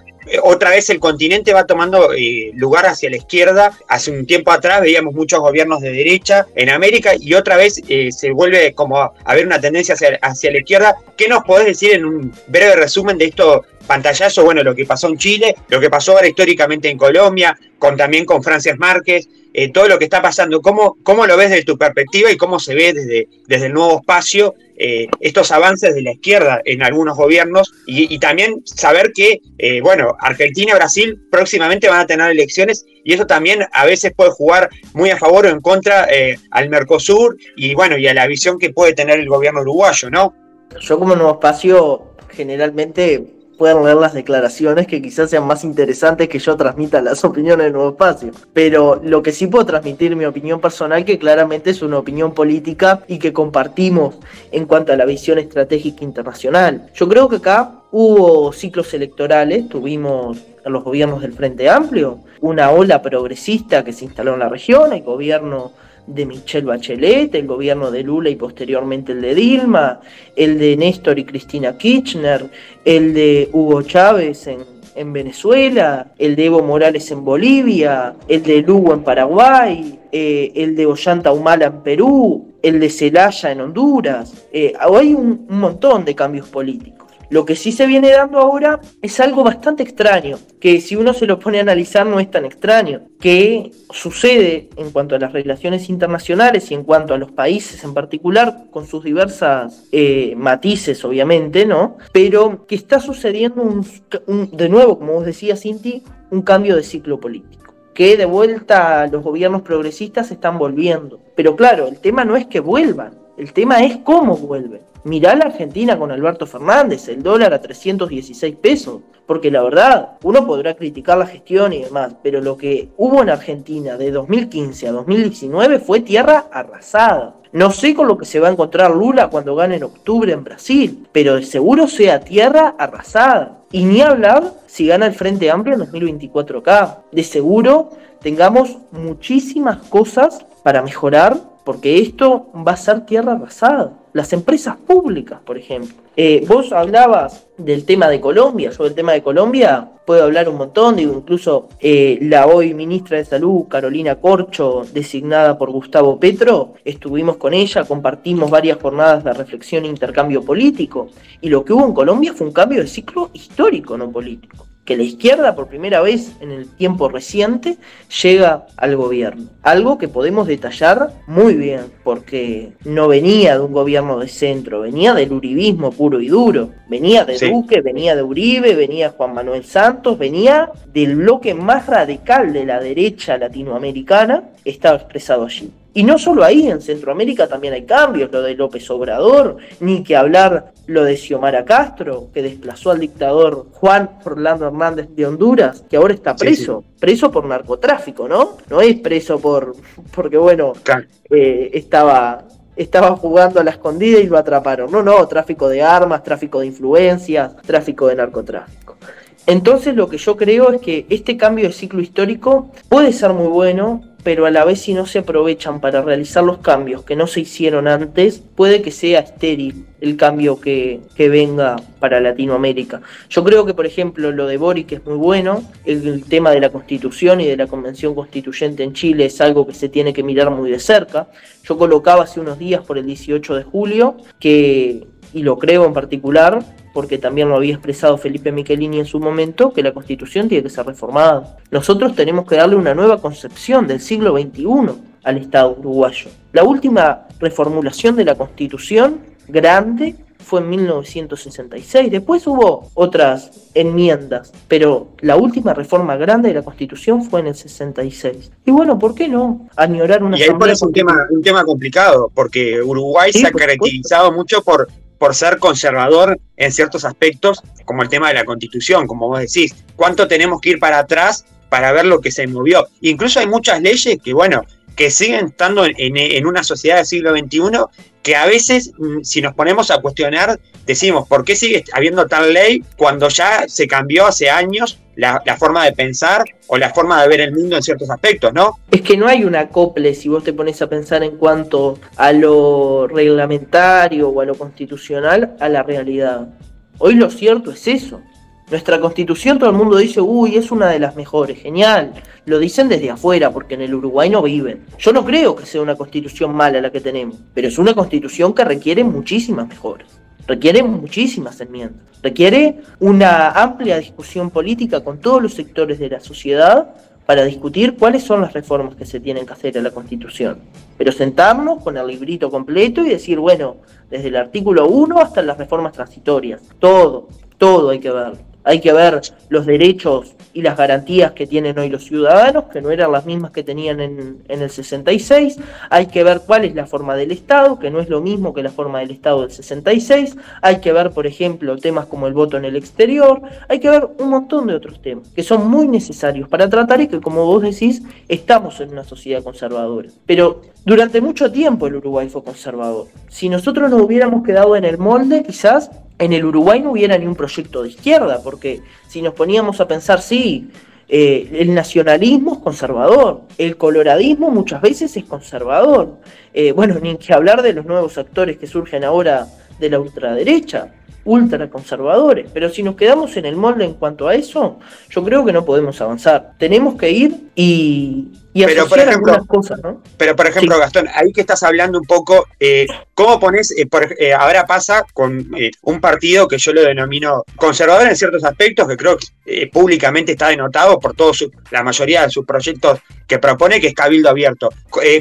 otra vez el continente va tomando eh, lugar hacia la izquierda. Hace un tiempo atrás veíamos muchos gobiernos de derecha en América y otra vez eh, se vuelve como a haber una tendencia hacia, la izquierda. ¿Qué nos podés decir en un breve resumen de esto pantallazo? Bueno, lo que pasó en Chile, lo que pasó ahora históricamente en Colombia, con, también con Francis Márquez, eh, todo lo que está pasando. ¿Cómo, ¿Cómo lo ves desde tu perspectiva y cómo se ve desde, desde el nuevo espacio eh, estos avances de la izquierda en algunos gobiernos y, también saber que, eh, bueno, Argentina y Brasil próximamente van a tener elecciones y eso también a veces puede jugar muy a favor o en contra al Mercosur y, bueno, y a la visión que puede tener el gobierno uruguayo, ¿no? Yo como nuevo espacio generalmente puedan leer las declaraciones que quizás sean más interesantes que yo transmita las opiniones del nuevo espacio. Pero lo que sí puedo transmitir mi opinión personal, que claramente es una opinión política y que compartimos en cuanto a la visión estratégica internacional. Yo creo que acá hubo ciclos electorales, tuvimos en los gobiernos del Frente Amplio, una ola progresista que se instaló en la región, el gobierno de Michelle Bachelet, el gobierno de Lula y posteriormente el de Dilma, el de Néstor y Cristina Kirchner, el de Hugo Chávez en, en Venezuela, el de Evo Morales en Bolivia, el de Lugo en Paraguay, eh, el de Ollanta Humala en Perú, el de Celaya en Honduras. Eh, hay un montón de cambios políticos. Lo que sí se viene dando ahora es algo bastante extraño, que si uno se lo pone a analizar no es tan extraño, que sucede en cuanto a las relaciones internacionales y en cuanto a los países en particular, con sus diversas eh, matices obviamente, ¿no? Pero que está sucediendo un, de nuevo, como vos decías, Cinti, un cambio de ciclo político que de vuelta los gobiernos progresistas están volviendo. Pero claro, el tema no es que vuelvan, el tema es cómo vuelven. Mirá la Argentina con Alberto Fernández, el dólar a 316 pesos. Porque la verdad, uno podrá criticar la gestión y demás, pero lo que hubo en Argentina de 2015 a 2019 fue tierra arrasada. No sé con lo que se va a encontrar Lula cuando gane en octubre en Brasil, pero de seguro sea tierra arrasada. Y ni hablar si gana el Frente Amplio en 2024 acá. De seguro tengamos muchísimas cosas para mejorar, porque esto va a ser tierra arrasada las empresas públicas, por ejemplo. Eh, vos hablabas del tema de Colombia, yo del tema de Colombia puedo hablar un montón, digo, incluso eh, la hoy ministra de Salud, Carolina Corcho, designada por Gustavo Petro, estuvimos con ella, compartimos varias jornadas de reflexión e intercambio político, y lo que hubo en Colombia fue un cambio de ciclo histórico, no político que la izquierda por primera vez en el tiempo reciente llega al gobierno. Algo que podemos detallar muy bien, porque no venía de un gobierno de centro, venía del uribismo puro y duro. Venía de Duque, venía de Uribe, venía Juan Manuel Santos, venía del bloque más radical de la derecha latinoamericana, estaba expresado allí. Y no solo ahí, en Centroamérica también hay cambios, lo de López Obrador, ni que hablar lo de Xiomara Castro, que desplazó al dictador Juan Orlando Hernández de Honduras, que ahora está preso, preso por narcotráfico, ¿no? No es preso por, porque bueno, eh, estaba, estaba jugando a la escondida y lo atraparon. No, no, tráfico de armas, tráfico de influencias, tráfico de narcotráfico. Entonces lo que yo creo es que este cambio de ciclo histórico puede ser muy bueno, pero a la vez si no se aprovechan para realizar los cambios que no se hicieron antes, puede que sea estéril el cambio que, venga para Latinoamérica. Yo creo que, por ejemplo, lo de Boric es muy bueno, el, tema de la constitución y de la convención constituyente en Chile es algo que se tiene que mirar muy de cerca. Yo colocaba hace unos días por el 18 de julio que, y lo creo en particular, porque también lo había expresado Felipe Michelini en su momento, que la Constitución tiene que ser reformada. Nosotros tenemos que darle una nueva concepción del siglo XXI al Estado uruguayo. La última reformulación de la Constitución grande fue en 1966. Después hubo otras enmiendas, pero la última reforma grande de la Constitución fue en el 66. Y bueno, ¿por qué no añorar una Y ahí es un tema, un tema complicado, porque Uruguay se ha caracterizado mucho por por ser conservador en ciertos aspectos, como el tema de la constitución, como vos decís. ¿Cuánto tenemos que ir para atrás para ver lo que se movió? Incluso hay muchas leyes que, bueno, que siguen estando en, una sociedad del siglo XXI que a veces, mm, si nos ponemos a cuestionar, decimos, ¿por qué sigue habiendo tal ley cuando ya se cambió hace años la, forma de pensar o la forma de ver el mundo en ciertos aspectos, ¿no? Es que no hay un acople si vos te pones a pensar en cuanto a lo reglamentario o a lo constitucional a la realidad. Hoy lo cierto es eso. Nuestra constitución todo el mundo dice, uy, es una de las mejores, genial. Lo dicen desde afuera, porque en el Uruguay no viven. Yo no creo que sea una constitución mala la que tenemos, pero es una constitución que requiere muchísimas mejoras, requiere muchísimas enmiendas, requiere una amplia discusión política con todos los sectores de la sociedad para discutir cuáles son las reformas que se tienen que hacer a la Constitución. Pero sentarnos con el librito completo y decir, bueno, desde el artículo 1 hasta las reformas transitorias, todo, todo hay que ver hay que ver los derechos y las garantías que tienen hoy los ciudadanos, que no eran las mismas que tenían en, el 66, hay que ver cuál es la forma del Estado, que no es lo mismo que la forma del Estado del 66, hay que ver, por ejemplo, temas como el voto en el exterior, hay que ver un montón de otros temas que son muy necesarios para tratar y que, como vos decís, estamos en una sociedad conservadora. Pero durante mucho tiempo el Uruguay fue conservador. Si nosotros nos hubiéramos quedado en el molde, quizás en el Uruguay no hubiera ni un proyecto de izquierda, porque si nos poníamos a pensar, sí, eh, el nacionalismo es conservador, el coloradismo muchas veces es conservador. Eh, bueno, ni que hablar de los nuevos actores que surgen ahora de la ultraderecha ultraconservadores. Pero si nos quedamos en el molde en cuanto a eso, yo creo que no podemos avanzar. Tenemos que ir y, y pero por ejemplo, cosas, ¿no? Pero por ejemplo, Gastón, ahí que estás hablando un poco, eh, ¿cómo pones, eh, eh, ahora pasa con un partido que yo lo denomino conservador en ciertos aspectos, que creo que públicamente está denotado por todos la mayoría de sus proyectos que propone, que es Cabildo Abierto.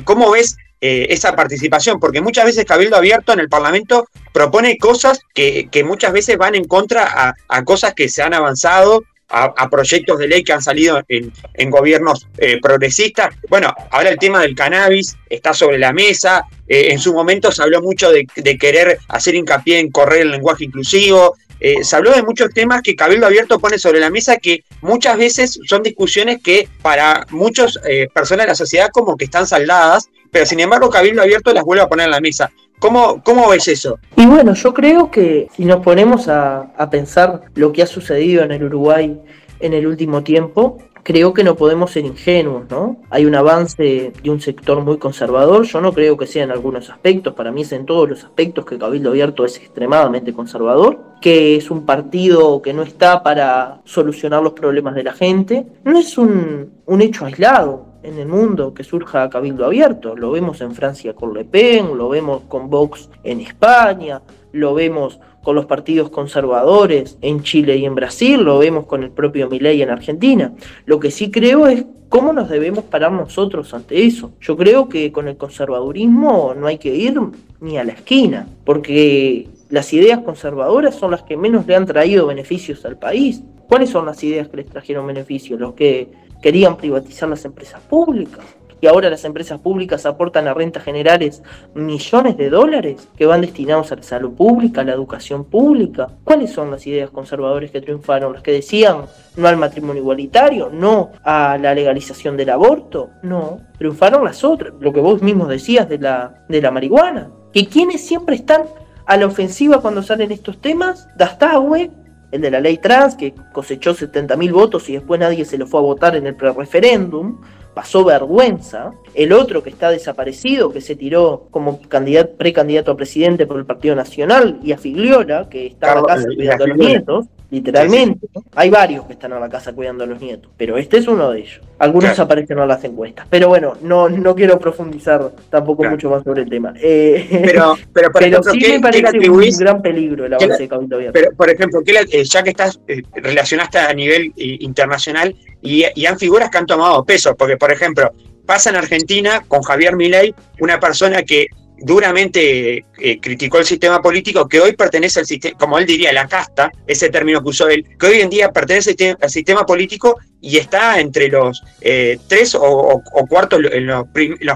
¿Cómo ves eh, esa participación, porque muchas veces Cabildo Abierto en el Parlamento propone cosas que, muchas veces van en contra a, cosas que se han avanzado a, proyectos de ley que han salido en, gobiernos eh, progresistas. Bueno, ahora el tema del cannabis está sobre la mesa. Eh, en su momento se habló mucho de, querer hacer hincapié en correr el lenguaje inclusivo. Eh, se habló de muchos temas que Cabildo Abierto pone sobre la mesa que muchas veces son discusiones que para muchas personas de la sociedad como que están saldadas, pero sin embargo Cabildo Abierto las vuelve a poner en la mesa. ¿Cómo, ¿Cómo ves eso? Y bueno, yo creo que si nos ponemos a, a pensar lo que ha sucedido en el Uruguay en el último tiempo, creo que no podemos ser ingenuos, ¿no? Hay un avance de un sector muy conservador, yo no creo que sea en algunos aspectos, para mí es en todos los aspectos que Cabildo Abierto es extremadamente conservador, que es un partido que no está para solucionar los problemas de la gente, no es un, un hecho aislado, en el mundo que surja Cabildo Abierto. Lo vemos en Francia con Le Pen, lo vemos con Vox en España, lo vemos con los partidos conservadores en Chile y en Brasil, lo vemos con el propio Milei en Argentina. Lo que sí creo es cómo nos debemos parar nosotros ante eso. Yo creo que con el conservadurismo no hay que ir ni a la esquina, porque las ideas conservadoras son las que menos le han traído beneficios al país. ¿Cuáles son las ideas que les trajeron beneficios? Los que querían privatizar las empresas públicas. Y ahora las empresas públicas aportan a rentas generales millones de dólares que van destinados a la salud pública, a la educación pública. ¿Cuáles son las ideas conservadoras que triunfaron? ¿Las que decían no al matrimonio igualitario? ¿No a la legalización del aborto? No, triunfaron las otras, lo que vos mismos decías de la, de la marihuana. Que quienes siempre están a la ofensiva cuando salen estos temas, Dastagüe, el de la ley trans, que cosechó 70.000 votos y después nadie se lo fue a votar en el pre-referéndum, pasó vergüenza. El otro que está desaparecido, que se tiró como candidato, precandidato a presidente por el Partido Nacional, y a Figliola, que la casa eh, cuidando a los nietos, literalmente. Hay varios que están en la casa cuidando a los nietos, pero este es uno de ellos. Algunos aparecen en las encuestas, pero bueno, no, no quiero profundizar tampoco mucho más sobre el tema. Eh, pero, pero, por ejemplo, sí me parece un gran peligro el avance de Cabildo Abierto. Pero, por ejemplo, eh, ya que estás eh, relacionaste a nivel internacional y, y han figuras que han tomado peso, porque, por ejemplo, pasa en Argentina con Javier Milei, una persona que duramente eh, criticó el sistema político que hoy pertenece al sistema, como él diría, la casta, ese término que usó él, que hoy en día pertenece al sistema político y está entre los eh, tres o, cuartos, en los,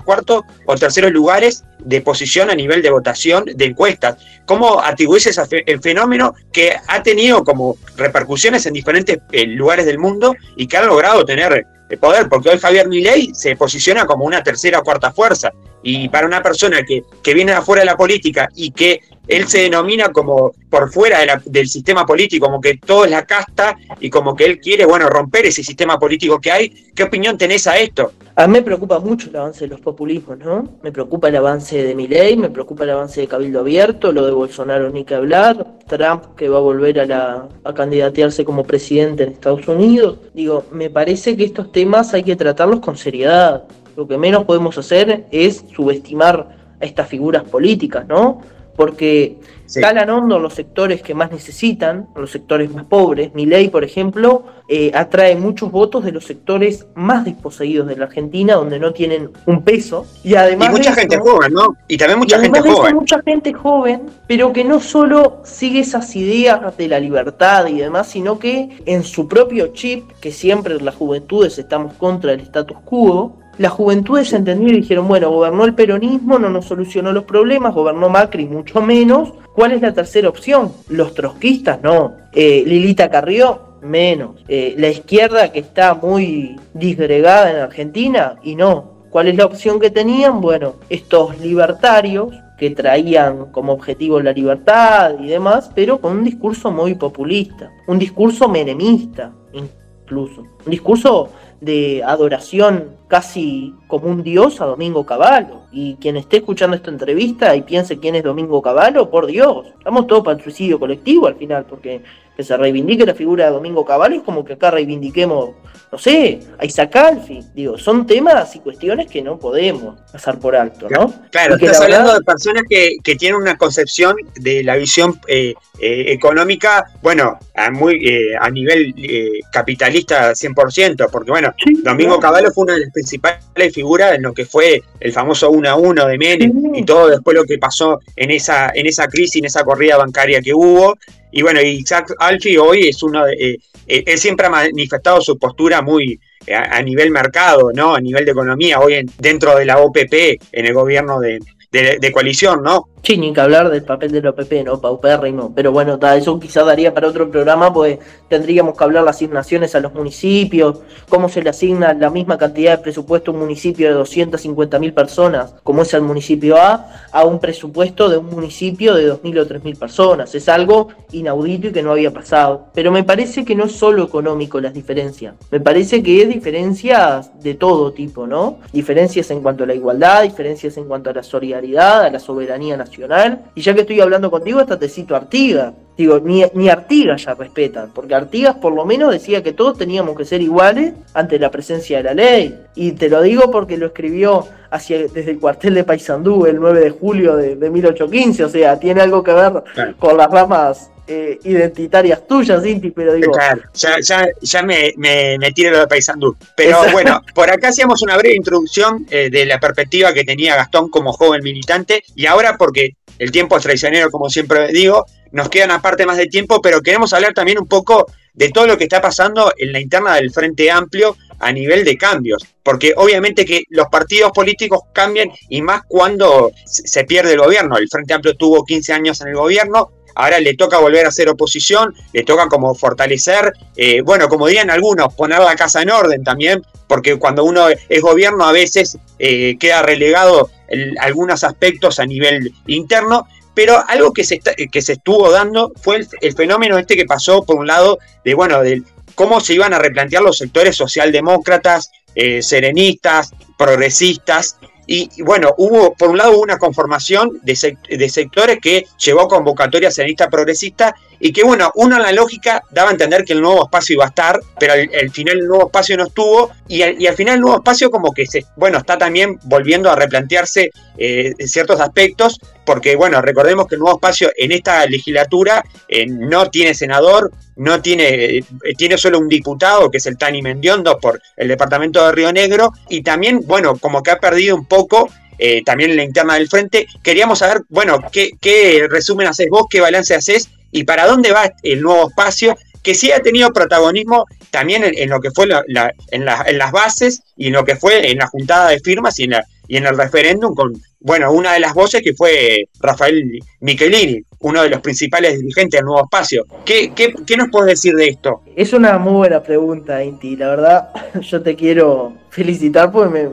cuartos o terceros lugares de posición a nivel de votación de encuestas. ¿Cómo atribuís el fenómeno que ha tenido como repercusiones en diferentes eh, lugares del mundo y que ha logrado tener poder? Porque hoy Javier Milei se posiciona como una tercera o cuarta fuerza y para una persona que, que viene de afuera de la política y que él se denomina como por fuera del sistema político, como que todo es la casta y como que él quiere, bueno, romper ese sistema político que hay. ¿Qué opinión tenés a esto? A mí me preocupa mucho el avance de los populismos, ¿no? Me preocupa el avance de Milei, me preocupa el avance de Cabildo Abierto, lo de Bolsonaro ni que hablar, Trump que va a volver a, la, a candidatearse como presidente en Estados Unidos. Digo, me parece que estos temas hay que tratarlos con seriedad. Lo que menos podemos hacer es subestimar a estas figuras políticas, ¿no? Porque calan hondo los sectores que más necesitan, los sectores más pobres. Mi ley, por ejemplo, eh, atrae muchos votos de los sectores más desposeídos de la Argentina, donde no tienen un peso. Y además. mucha gente joven, ¿no? Y también mucha gente joven. mucha gente joven, pero que no solo sigue esas ideas de la libertad y demás, sino que en su propio chip, que siempre las juventudes estamos contra el status quo, las juventudes entendieron y dijeron, bueno, gobernó el peronismo, no nos solucionó los problemas, gobernó Macri mucho menos, ¿cuál es la tercera opción? Los trotskistas, no. Eh, Lilita Carrió, menos. Eh, la izquierda que está muy disgregada en Argentina, y no. ¿Cuál es la opción que tenían? Bueno, estos libertarios que traían como objetivo la libertad y demás, pero con un discurso muy populista, un discurso menemista incluso, un discurso de adoración casi como un dios a Domingo Cavallo. Y quien esté escuchando esta entrevista y piense quién es Domingo Cavallo, por Dios, estamos todos para el suicidio colectivo al final, porque que se reivindique la figura de Domingo Cavallo es como que acá reivindiquemos, no sé, a Isaac Alfi. Digo, son temas y cuestiones que no podemos pasar por alto, ¿no? Claro, estás hablando de personas que, que, tienen una concepción de la visión eh, eh, económica, bueno, a, muy, eh, a nivel capitalista 100%, porque bueno, Domingo Cavallo fue una de las principales figuras en lo que fue el famoso 1 a 1 de Menem y todo después lo que pasó en esa, en esa crisis, en esa corrida bancaria que hubo. Y bueno, Isaac Alfi hoy es uno de, eh, eh, él siempre ha manifestado su postura muy a, nivel mercado, ¿no? A nivel de economía, hoy dentro de la OPP, en el gobierno de, de coalición, ¿no? Sí, ni que hablar del papel de la OPP, ¿no? Paupérrimo. Pero bueno, eso quizá daría para otro programa, pues tendríamos que hablar las asignaciones a los municipios, cómo se le asigna la misma cantidad de presupuesto a un municipio de 250 mil personas, como es el municipio A, a un presupuesto de un municipio de 2.000 o 3.000 personas. Es algo inaudito y que no había pasado. Pero me parece que no es solo económico las diferencias. Me parece que es diferencias de todo tipo, ¿no? Diferencias en cuanto a la igualdad, diferencias en cuanto a la solidaridad, a la soberanía nacional y ya que estoy hablando contigo, hasta te cito Artigas. Digo, ni, ni Artigas ya respetan, porque Artigas por lo menos decía que todos teníamos que ser iguales ante la presencia de la ley. Y te lo digo porque lo escribió hacia, desde el cuartel de Paysandú el 9 de julio de, 1815, o sea, tiene algo que ver con las ramas eh, identitarias tuyas, Inti, pero digo. Claro, ya, ya, ya me, me, me tiro lo de Paysandú. Pero bueno, por acá hacíamos una breve introducción eh, de la perspectiva que tenía Gastón como joven militante, y ahora, porque el tiempo es traicionero, como siempre digo, nos queda una parte más de tiempo, pero queremos hablar también un poco de todo lo que está pasando en la interna del Frente Amplio a nivel de cambios, porque obviamente que los partidos políticos cambian y más cuando se pierde el gobierno. El Frente Amplio tuvo 15 años en el gobierno, ahora le toca volver a ser oposición, le toca como fortalecer, eh, bueno, como dirían algunos, poner la casa en orden también, porque cuando uno es gobierno a veces eh, queda relegado algunos aspectos a nivel interno, pero algo que se, que se estuvo dando fue el, fenómeno este que pasó, por un lado, de, bueno, de cómo se iban a replantear los sectores socialdemócratas, eh, serenistas, progresistas, y, bueno, hubo, por un lado, una conformación de, de sectores que llevó a convocatoria serenista progresista y que bueno, una la lógica daba a entender que el nuevo espacio iba a estar, pero al, final el nuevo espacio no estuvo y al, final el nuevo espacio como que se, bueno, está también volviendo a replantearse eh, ciertos aspectos, porque bueno, recordemos que el nuevo espacio en esta legislatura eh, no tiene senador, no tiene, eh, tiene solo un diputado que es el Tani Mendiondo por el departamento de Río Negro y también, bueno, como que ha perdido un poco también en la interna del frente. Queríamos saber, bueno, qué, qué resumen haces vos, qué balance haces y para dónde va el nuevo espacio, que sí ha tenido protagonismo también en, lo que fue en, las bases y en lo que fue en la juntada de firmas y en, y en el referéndum con, bueno, una de las voces que fue Rafael Michelini, uno de los principales dirigentes del nuevo espacio. ¿Qué, qué, qué nos puedes decir de esto? Es una muy buena pregunta, Inti. La verdad, yo te quiero felicitar porque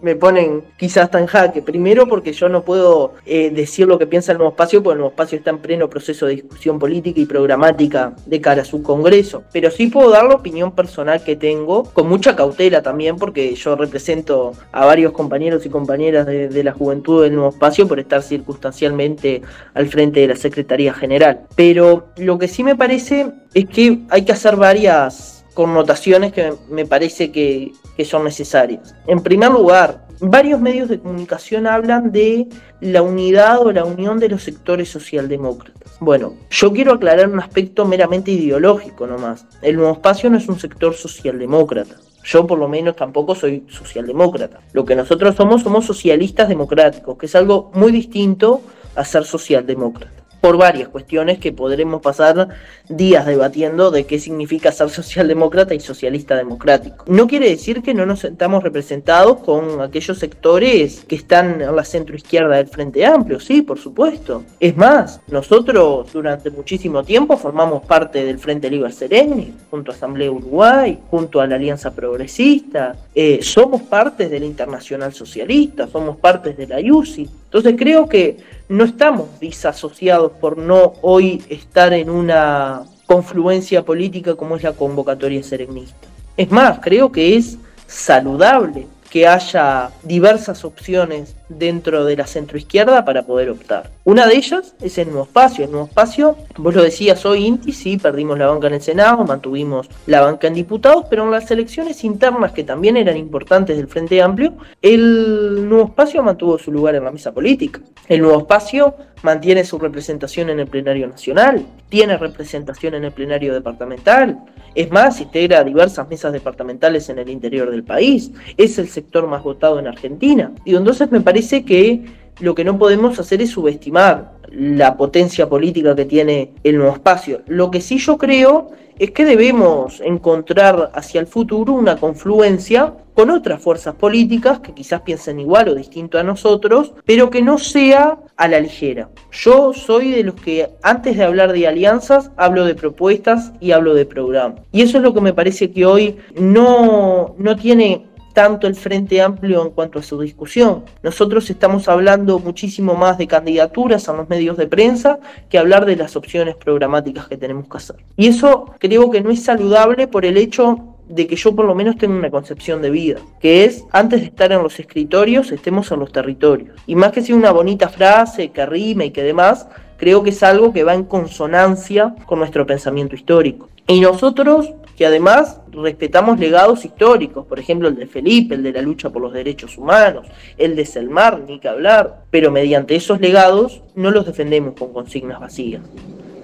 me, ponen quizás tan jaque. Primero porque yo no puedo eh, decir lo que piensa el nuevo espacio, porque el nuevo espacio está en pleno proceso de discusión política y programática de cara a su congreso. Pero sí puedo dar la opinión personal que tengo, con mucha cautela también, porque yo represento a varios compañeros y compañeras de, de la juventud del nuevo espacio por estar circunstancialmente al frente de la Secretaría General. Pero lo que sí me parece es que hay que hacer varias connotaciones que me parece que, son necesarias. En primer lugar, varios medios de comunicación hablan de la unidad o la unión de los sectores socialdemócratas. Bueno, yo quiero aclarar un aspecto meramente ideológico nomás. El nuevo espacio no es un sector socialdemócrata. Yo por lo menos tampoco soy socialdemócrata. Lo que nosotros somos somos socialistas democráticos, que es algo muy distinto a ser socialdemócrata por varias cuestiones que podremos pasar días debatiendo de qué significa ser socialdemócrata y socialista democrático. No quiere decir que no nos sentamos representados con aquellos sectores que están en la centroizquierda del Frente Amplio, sí, por supuesto. Es más, nosotros durante muchísimo tiempo formamos parte del Frente Libre Sereni, junto a Asamblea Uruguay, junto a la Alianza Progresista, eh, somos parte de la Internacional Socialista, somos parte de la IUCI. Entonces creo que no estamos disasociados por no hoy estar en una confluencia política como es la convocatoria serenista. Es más, creo que es saludable que haya diversas opciones dentro de la centroizquierda para poder optar. Una de ellas es el nuevo espacio. El nuevo espacio, vos lo decías hoy, Inti, sí, perdimos la banca en el Senado, mantuvimos la banca en diputados, pero en las elecciones internas que también eran importantes del Frente Amplio, el nuevo espacio mantuvo su lugar en la mesa política. El nuevo espacio mantiene su representación en el plenario nacional, tiene representación en el plenario departamental, es más, integra diversas mesas departamentales en el interior del país, es el sector más votado en Argentina. Y entonces me parece que lo que no podemos hacer es subestimar la potencia política que tiene el nuevo espacio. Lo que sí yo creo es que debemos encontrar hacia el futuro una confluencia con otras fuerzas políticas que quizás piensen igual o distinto a nosotros, pero que no sea a la ligera. Yo soy de los que antes de hablar de alianzas hablo de propuestas y hablo de programas. Y eso es lo que me parece que hoy no, no tiene tanto el Frente Amplio en cuanto a su discusión. Nosotros estamos hablando muchísimo más de candidaturas a los medios de prensa que hablar de las opciones programáticas que tenemos que hacer. Y eso creo que no es saludable por el hecho de que yo por lo menos tengo una concepción de vida, que es antes de estar en los escritorios, estemos en los territorios. Y más que sea una bonita frase que rime y que demás, creo que es algo que va en consonancia con nuestro pensamiento histórico. Y nosotros que además respetamos legados históricos, por ejemplo el de Felipe, el de la lucha por los derechos humanos, el de Selmar, ni que hablar, pero mediante esos legados no los defendemos con consignas vacías.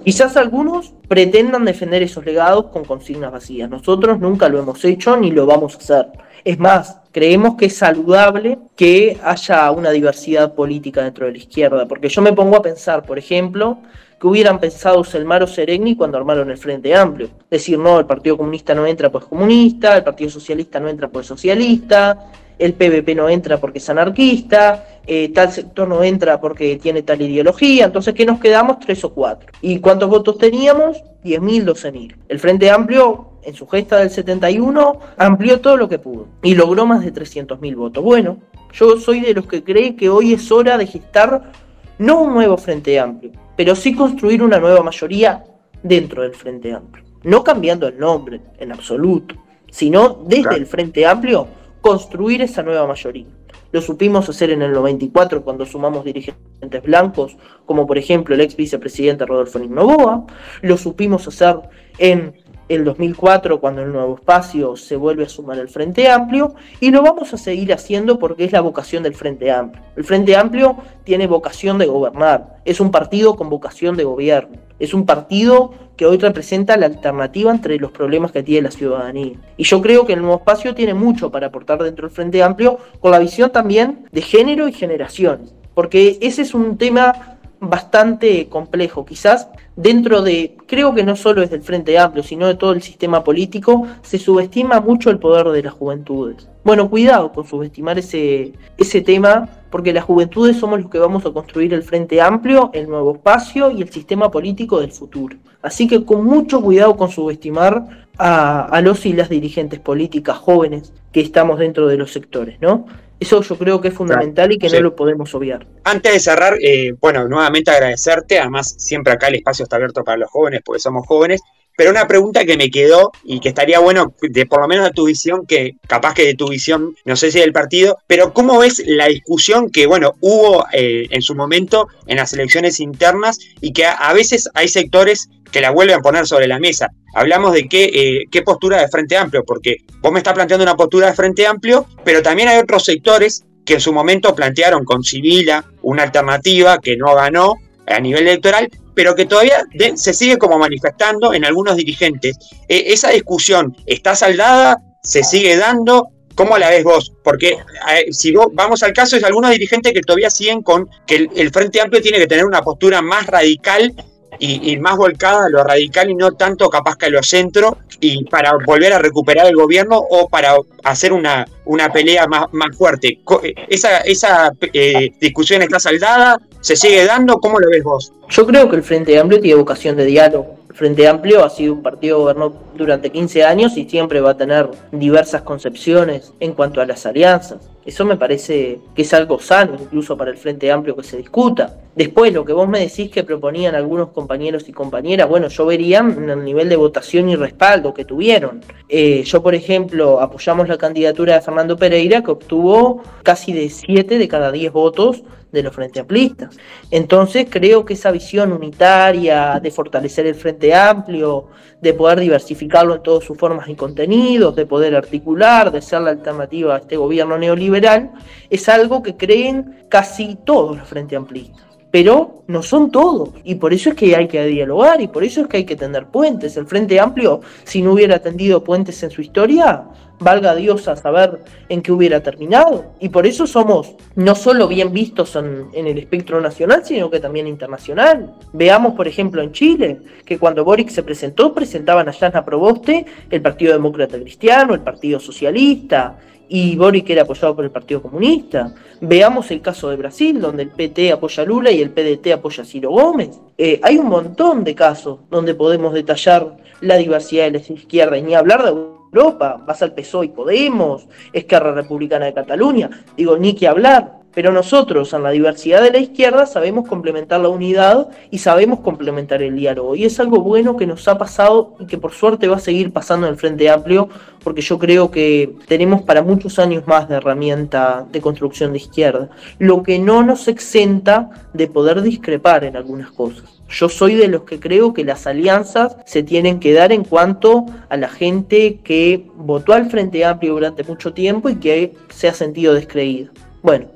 Quizás algunos pretendan defender esos legados con consignas vacías. Nosotros nunca lo hemos hecho ni lo vamos a hacer. Es más, creemos que es saludable que haya una diversidad política dentro de la izquierda, porque yo me pongo a pensar, por ejemplo, que hubieran pensado Selmar o Seregni cuando armaron el Frente Amplio. Decir, no, el Partido Comunista no entra pues comunista, el Partido Socialista no entra pues socialista, el PVP no entra porque es anarquista, eh, tal sector no entra porque tiene tal ideología, entonces ¿qué nos quedamos? Tres o cuatro. ¿Y cuántos votos teníamos? 10.000, 12.000. El Frente Amplio, en su gesta del 71, amplió todo lo que pudo y logró más de 300.000 votos. Bueno, yo soy de los que cree que hoy es hora de gestar no un nuevo Frente Amplio, pero sí construir una nueva mayoría dentro del Frente Amplio. No cambiando el nombre en absoluto, sino desde el Frente Amplio construir esa nueva mayoría. Lo supimos hacer en el 94 cuando sumamos dirigentes blancos, como por ejemplo el ex vicepresidente Rodolfo Novoa. Lo supimos hacer en el 2004 cuando el nuevo espacio se vuelve a sumar el Frente Amplio y lo vamos a seguir haciendo porque es la vocación del Frente Amplio. El Frente Amplio tiene vocación de gobernar, es un partido con vocación de gobierno, es un partido que hoy representa la alternativa entre los problemas que tiene la ciudadanía. Y yo creo que el nuevo espacio tiene mucho para aportar dentro del Frente Amplio con la visión también de género y generaciones, porque ese es un tema bastante complejo. Quizás dentro de, creo que no solo es del Frente Amplio, sino de todo el sistema político, se subestima mucho el poder de las juventudes. Bueno, cuidado con subestimar ese, ese tema, porque las juventudes somos los que vamos a construir el Frente Amplio, el nuevo espacio y el sistema político del futuro. Así que con mucho cuidado con subestimar a, a los y las dirigentes políticas jóvenes que estamos dentro de los sectores, ¿no? Eso yo creo que es fundamental y que no lo podemos obviar. Antes de cerrar, eh, bueno, nuevamente agradecerte. Además, siempre acá el espacio está abierto para los jóvenes porque somos jóvenes. Pero una pregunta que me quedó y que estaría bueno, de por lo menos de tu visión, que capaz que de tu visión, no sé si del partido, pero ¿cómo ves la discusión que, bueno, hubo eh, en su momento en las elecciones internas y que a, veces hay sectores que la vuelven a poner sobre la mesa? Hablamos de qué, eh, qué postura de Frente Amplio, porque vos me estás planteando una postura de Frente Amplio, pero también hay otros sectores que en su momento plantearon con Civila una alternativa que no ganó a nivel electoral, pero que todavía se sigue como manifestando en algunos dirigentes. E, ¿Esa discusión está saldada? ¿Se sigue dando? ¿Cómo la ves vos? Porque si vamos al caso, es algunos dirigentes que todavía siguen con que el, Frente Amplio tiene que tener una postura más radical y, más volcada a lo radical y no tanto capaz que a lo centro y para volver a recuperar el gobierno o para hacer una, una pelea más, más fuerte. ¿Esa, esa eh, discusión está saldada? ¿Se sigue dando? ¿Cómo lo ves vos? Yo creo que el Frente Amplio tiene vocación de diálogo. Frente Amplio ha sido un partido que gobernó durante 15 años y siempre va a tener diversas concepciones en cuanto a las alianzas. Eso me parece que es algo sano incluso para el Frente Amplio que se discuta. Después, lo que vos me decís que proponían algunos compañeros y compañeras, bueno, yo vería en el nivel de votación y respaldo que tuvieron. Eh, yo, por ejemplo, apoyamos la candidatura de Fernando Pereira, que obtuvo casi de 7 de cada 10 votos de los Frente Amplistas. Entonces creo que esa visión unitaria de fortalecer el Frente Amplio, de poder diversificarlo en todas sus formas y contenidos, de poder articular, de ser la alternativa a este gobierno neoliberal, es algo que creen casi todos los Frente Amplistas. Pero no son todos. Y por eso es que hay que dialogar y por eso es que hay que tender puentes. El Frente Amplio, si no hubiera tendido puentes en su historia, valga Dios a saber en qué hubiera terminado. Y por eso somos no solo bien vistos en, el espectro nacional, sino que también internacional. Veamos, por ejemplo, en Chile, que cuando Boric se presentó, presentaban a Jasna Proboste el Partido Demócrata Cristiano, el Partido Socialista, y Boric era apoyado por el Partido Comunista. Veamos el caso de Brasil, donde el PT apoya a Lula y el PDT apoya a Ciro Gómez. Eh, hay un montón de casos donde podemos detallar la diversidad de la izquierda y ni hablar de Europa. Vas al PSOE y Podemos, Esquerra Republicana de Cataluña. Digo, ni que hablar. Pero nosotros, en la diversidad de la izquierda, sabemos complementar la unidad y sabemos complementar el diálogo. Y es algo bueno que nos ha pasado y que por suerte va a seguir pasando en el Frente Amplio, porque yo creo que tenemos para muchos años más de herramienta de construcción de izquierda. Lo que no nos exenta de poder discrepar en algunas cosas. Yo soy de los que creo que las alianzas se tienen que dar en cuanto a la gente que votó al Frente Amplio durante mucho tiempo y que se ha sentido descreído. Bueno,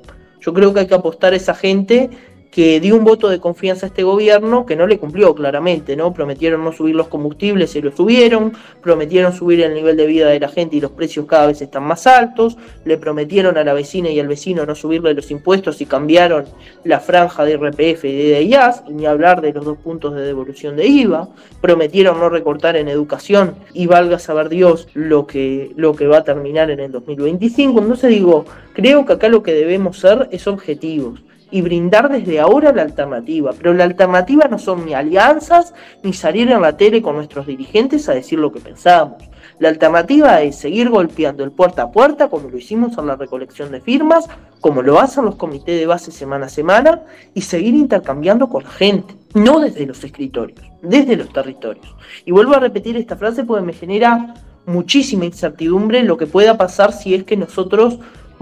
yo creo que hay que apostar a esa gente que dio un voto de confianza a este gobierno que no le cumplió claramente, ¿no? Prometieron no subir los combustibles y lo subieron, prometieron subir el nivel de vida de la gente y los precios cada vez están más altos, le prometieron a la vecina y al vecino no subirle los impuestos y cambiaron la franja de RPF y de IAS, ni hablar de los dos puntos de devolución de IVA, prometieron no recortar en educación y valga saber Dios lo que, lo que va a terminar en el 2025. Entonces digo, creo que acá lo que debemos ser es objetivos y brindar desde ahora la alternativa. Pero la alternativa no son ni alianzas ni salir en la tele con nuestros dirigentes a decir lo que pensamos. La alternativa es seguir golpeando el puerta a puerta como lo hicimos en la recolección de firmas, como lo hacen los comités de base semana a semana y seguir intercambiando con la gente, no desde los escritorios, desde los territorios. Y vuelvo a repetir esta frase porque me genera muchísima incertidumbre lo que pueda pasar si es que nosotros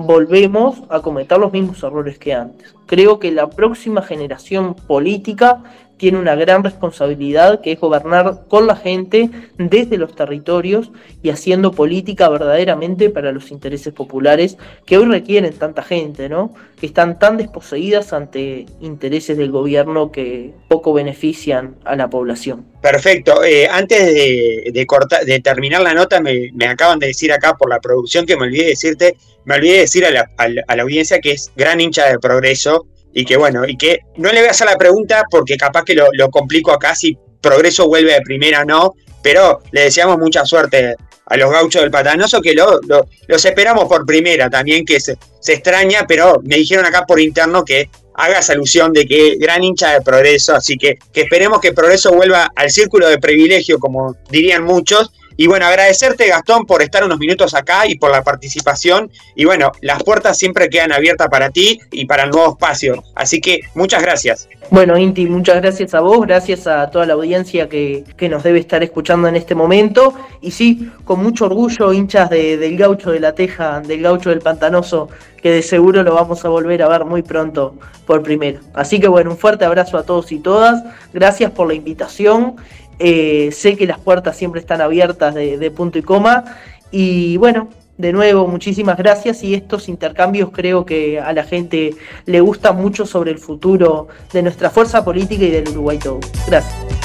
volvemos a cometer los mismos errores que antes. Creo que la próxima generación política tiene una gran responsabilidad que es gobernar con la gente desde los territorios y haciendo política verdaderamente para los intereses populares que hoy requieren tanta gente, ¿no? Que están tan desposeídas ante intereses del gobierno que poco benefician a la población. Perfecto. Eh, antes de, de terminar la nota, me, acaban de decir acá por la producción que me olvidé decirte, me olvidé decir a la, a la audiencia que es gran hincha de progreso y que bueno, y que no le voy a hacer la pregunta porque capaz que lo, complico acá si Progreso vuelve de primera o no, pero le deseamos mucha suerte a los gauchos del Patanoso, que lo, los esperamos por primera también, que se, se, extraña, pero me dijeron acá por interno que hagas alusión de que gran hincha de Progreso, así que, que esperemos que Progreso vuelva al círculo de privilegio, como dirían muchos, y bueno, agradecerte Gastón por estar unos minutos acá y por la participación. Y bueno, las puertas siempre quedan abiertas para ti y para el nuevo espacio. Así que muchas gracias. Bueno, Inti, muchas gracias a vos, gracias a toda la audiencia que, nos debe estar escuchando en este momento. Y sí, con mucho orgullo, hinchas del gaucho de la Teja, del gaucho del Pantanoso, que de seguro lo vamos a volver a ver muy pronto por primero. Así que bueno, un fuerte abrazo a todos y todas. Gracias por la invitación eh, sé que las puertas siempre están abiertas de, punto y coma. Y bueno, de nuevo, muchísimas gracias y estos intercambios creo que a la gente le gusta mucho sobre el futuro de nuestra fuerza política y del Uruguay todo. Gracias.